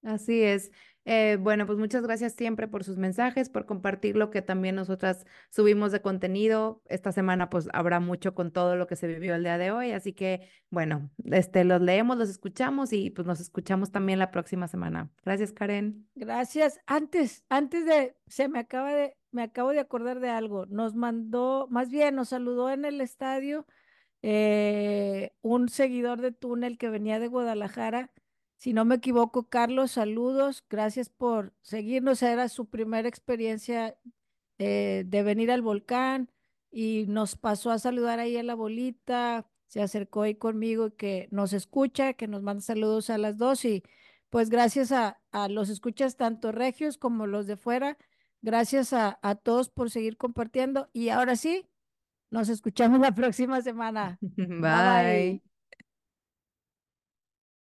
Así es. Eh, bueno, pues muchas gracias siempre por sus mensajes, por compartir lo que también nosotras subimos de contenido. Esta semana pues habrá mucho con todo lo que se vivió el día de hoy, así que bueno, este, los leemos, los escuchamos y pues nos escuchamos también la próxima semana. Gracias, Karen. Gracias. Antes, antes de, se me acaba de, me acabo de acordar de algo. Nos mandó, más bien nos saludó en el estadio eh, un seguidor de túnel que venía de Guadalajara. Si no me equivoco, Carlos, saludos. Gracias por seguirnos. Era su primera experiencia eh, de venir al volcán y nos pasó a saludar ahí a la bolita. Se acercó ahí conmigo y que nos escucha, que nos manda saludos a las dos y pues gracias a, a los escuchas tanto regios como los de fuera. Gracias a, a todos por seguir compartiendo. Y ahora sí, nos escuchamos la próxima semana. Bye.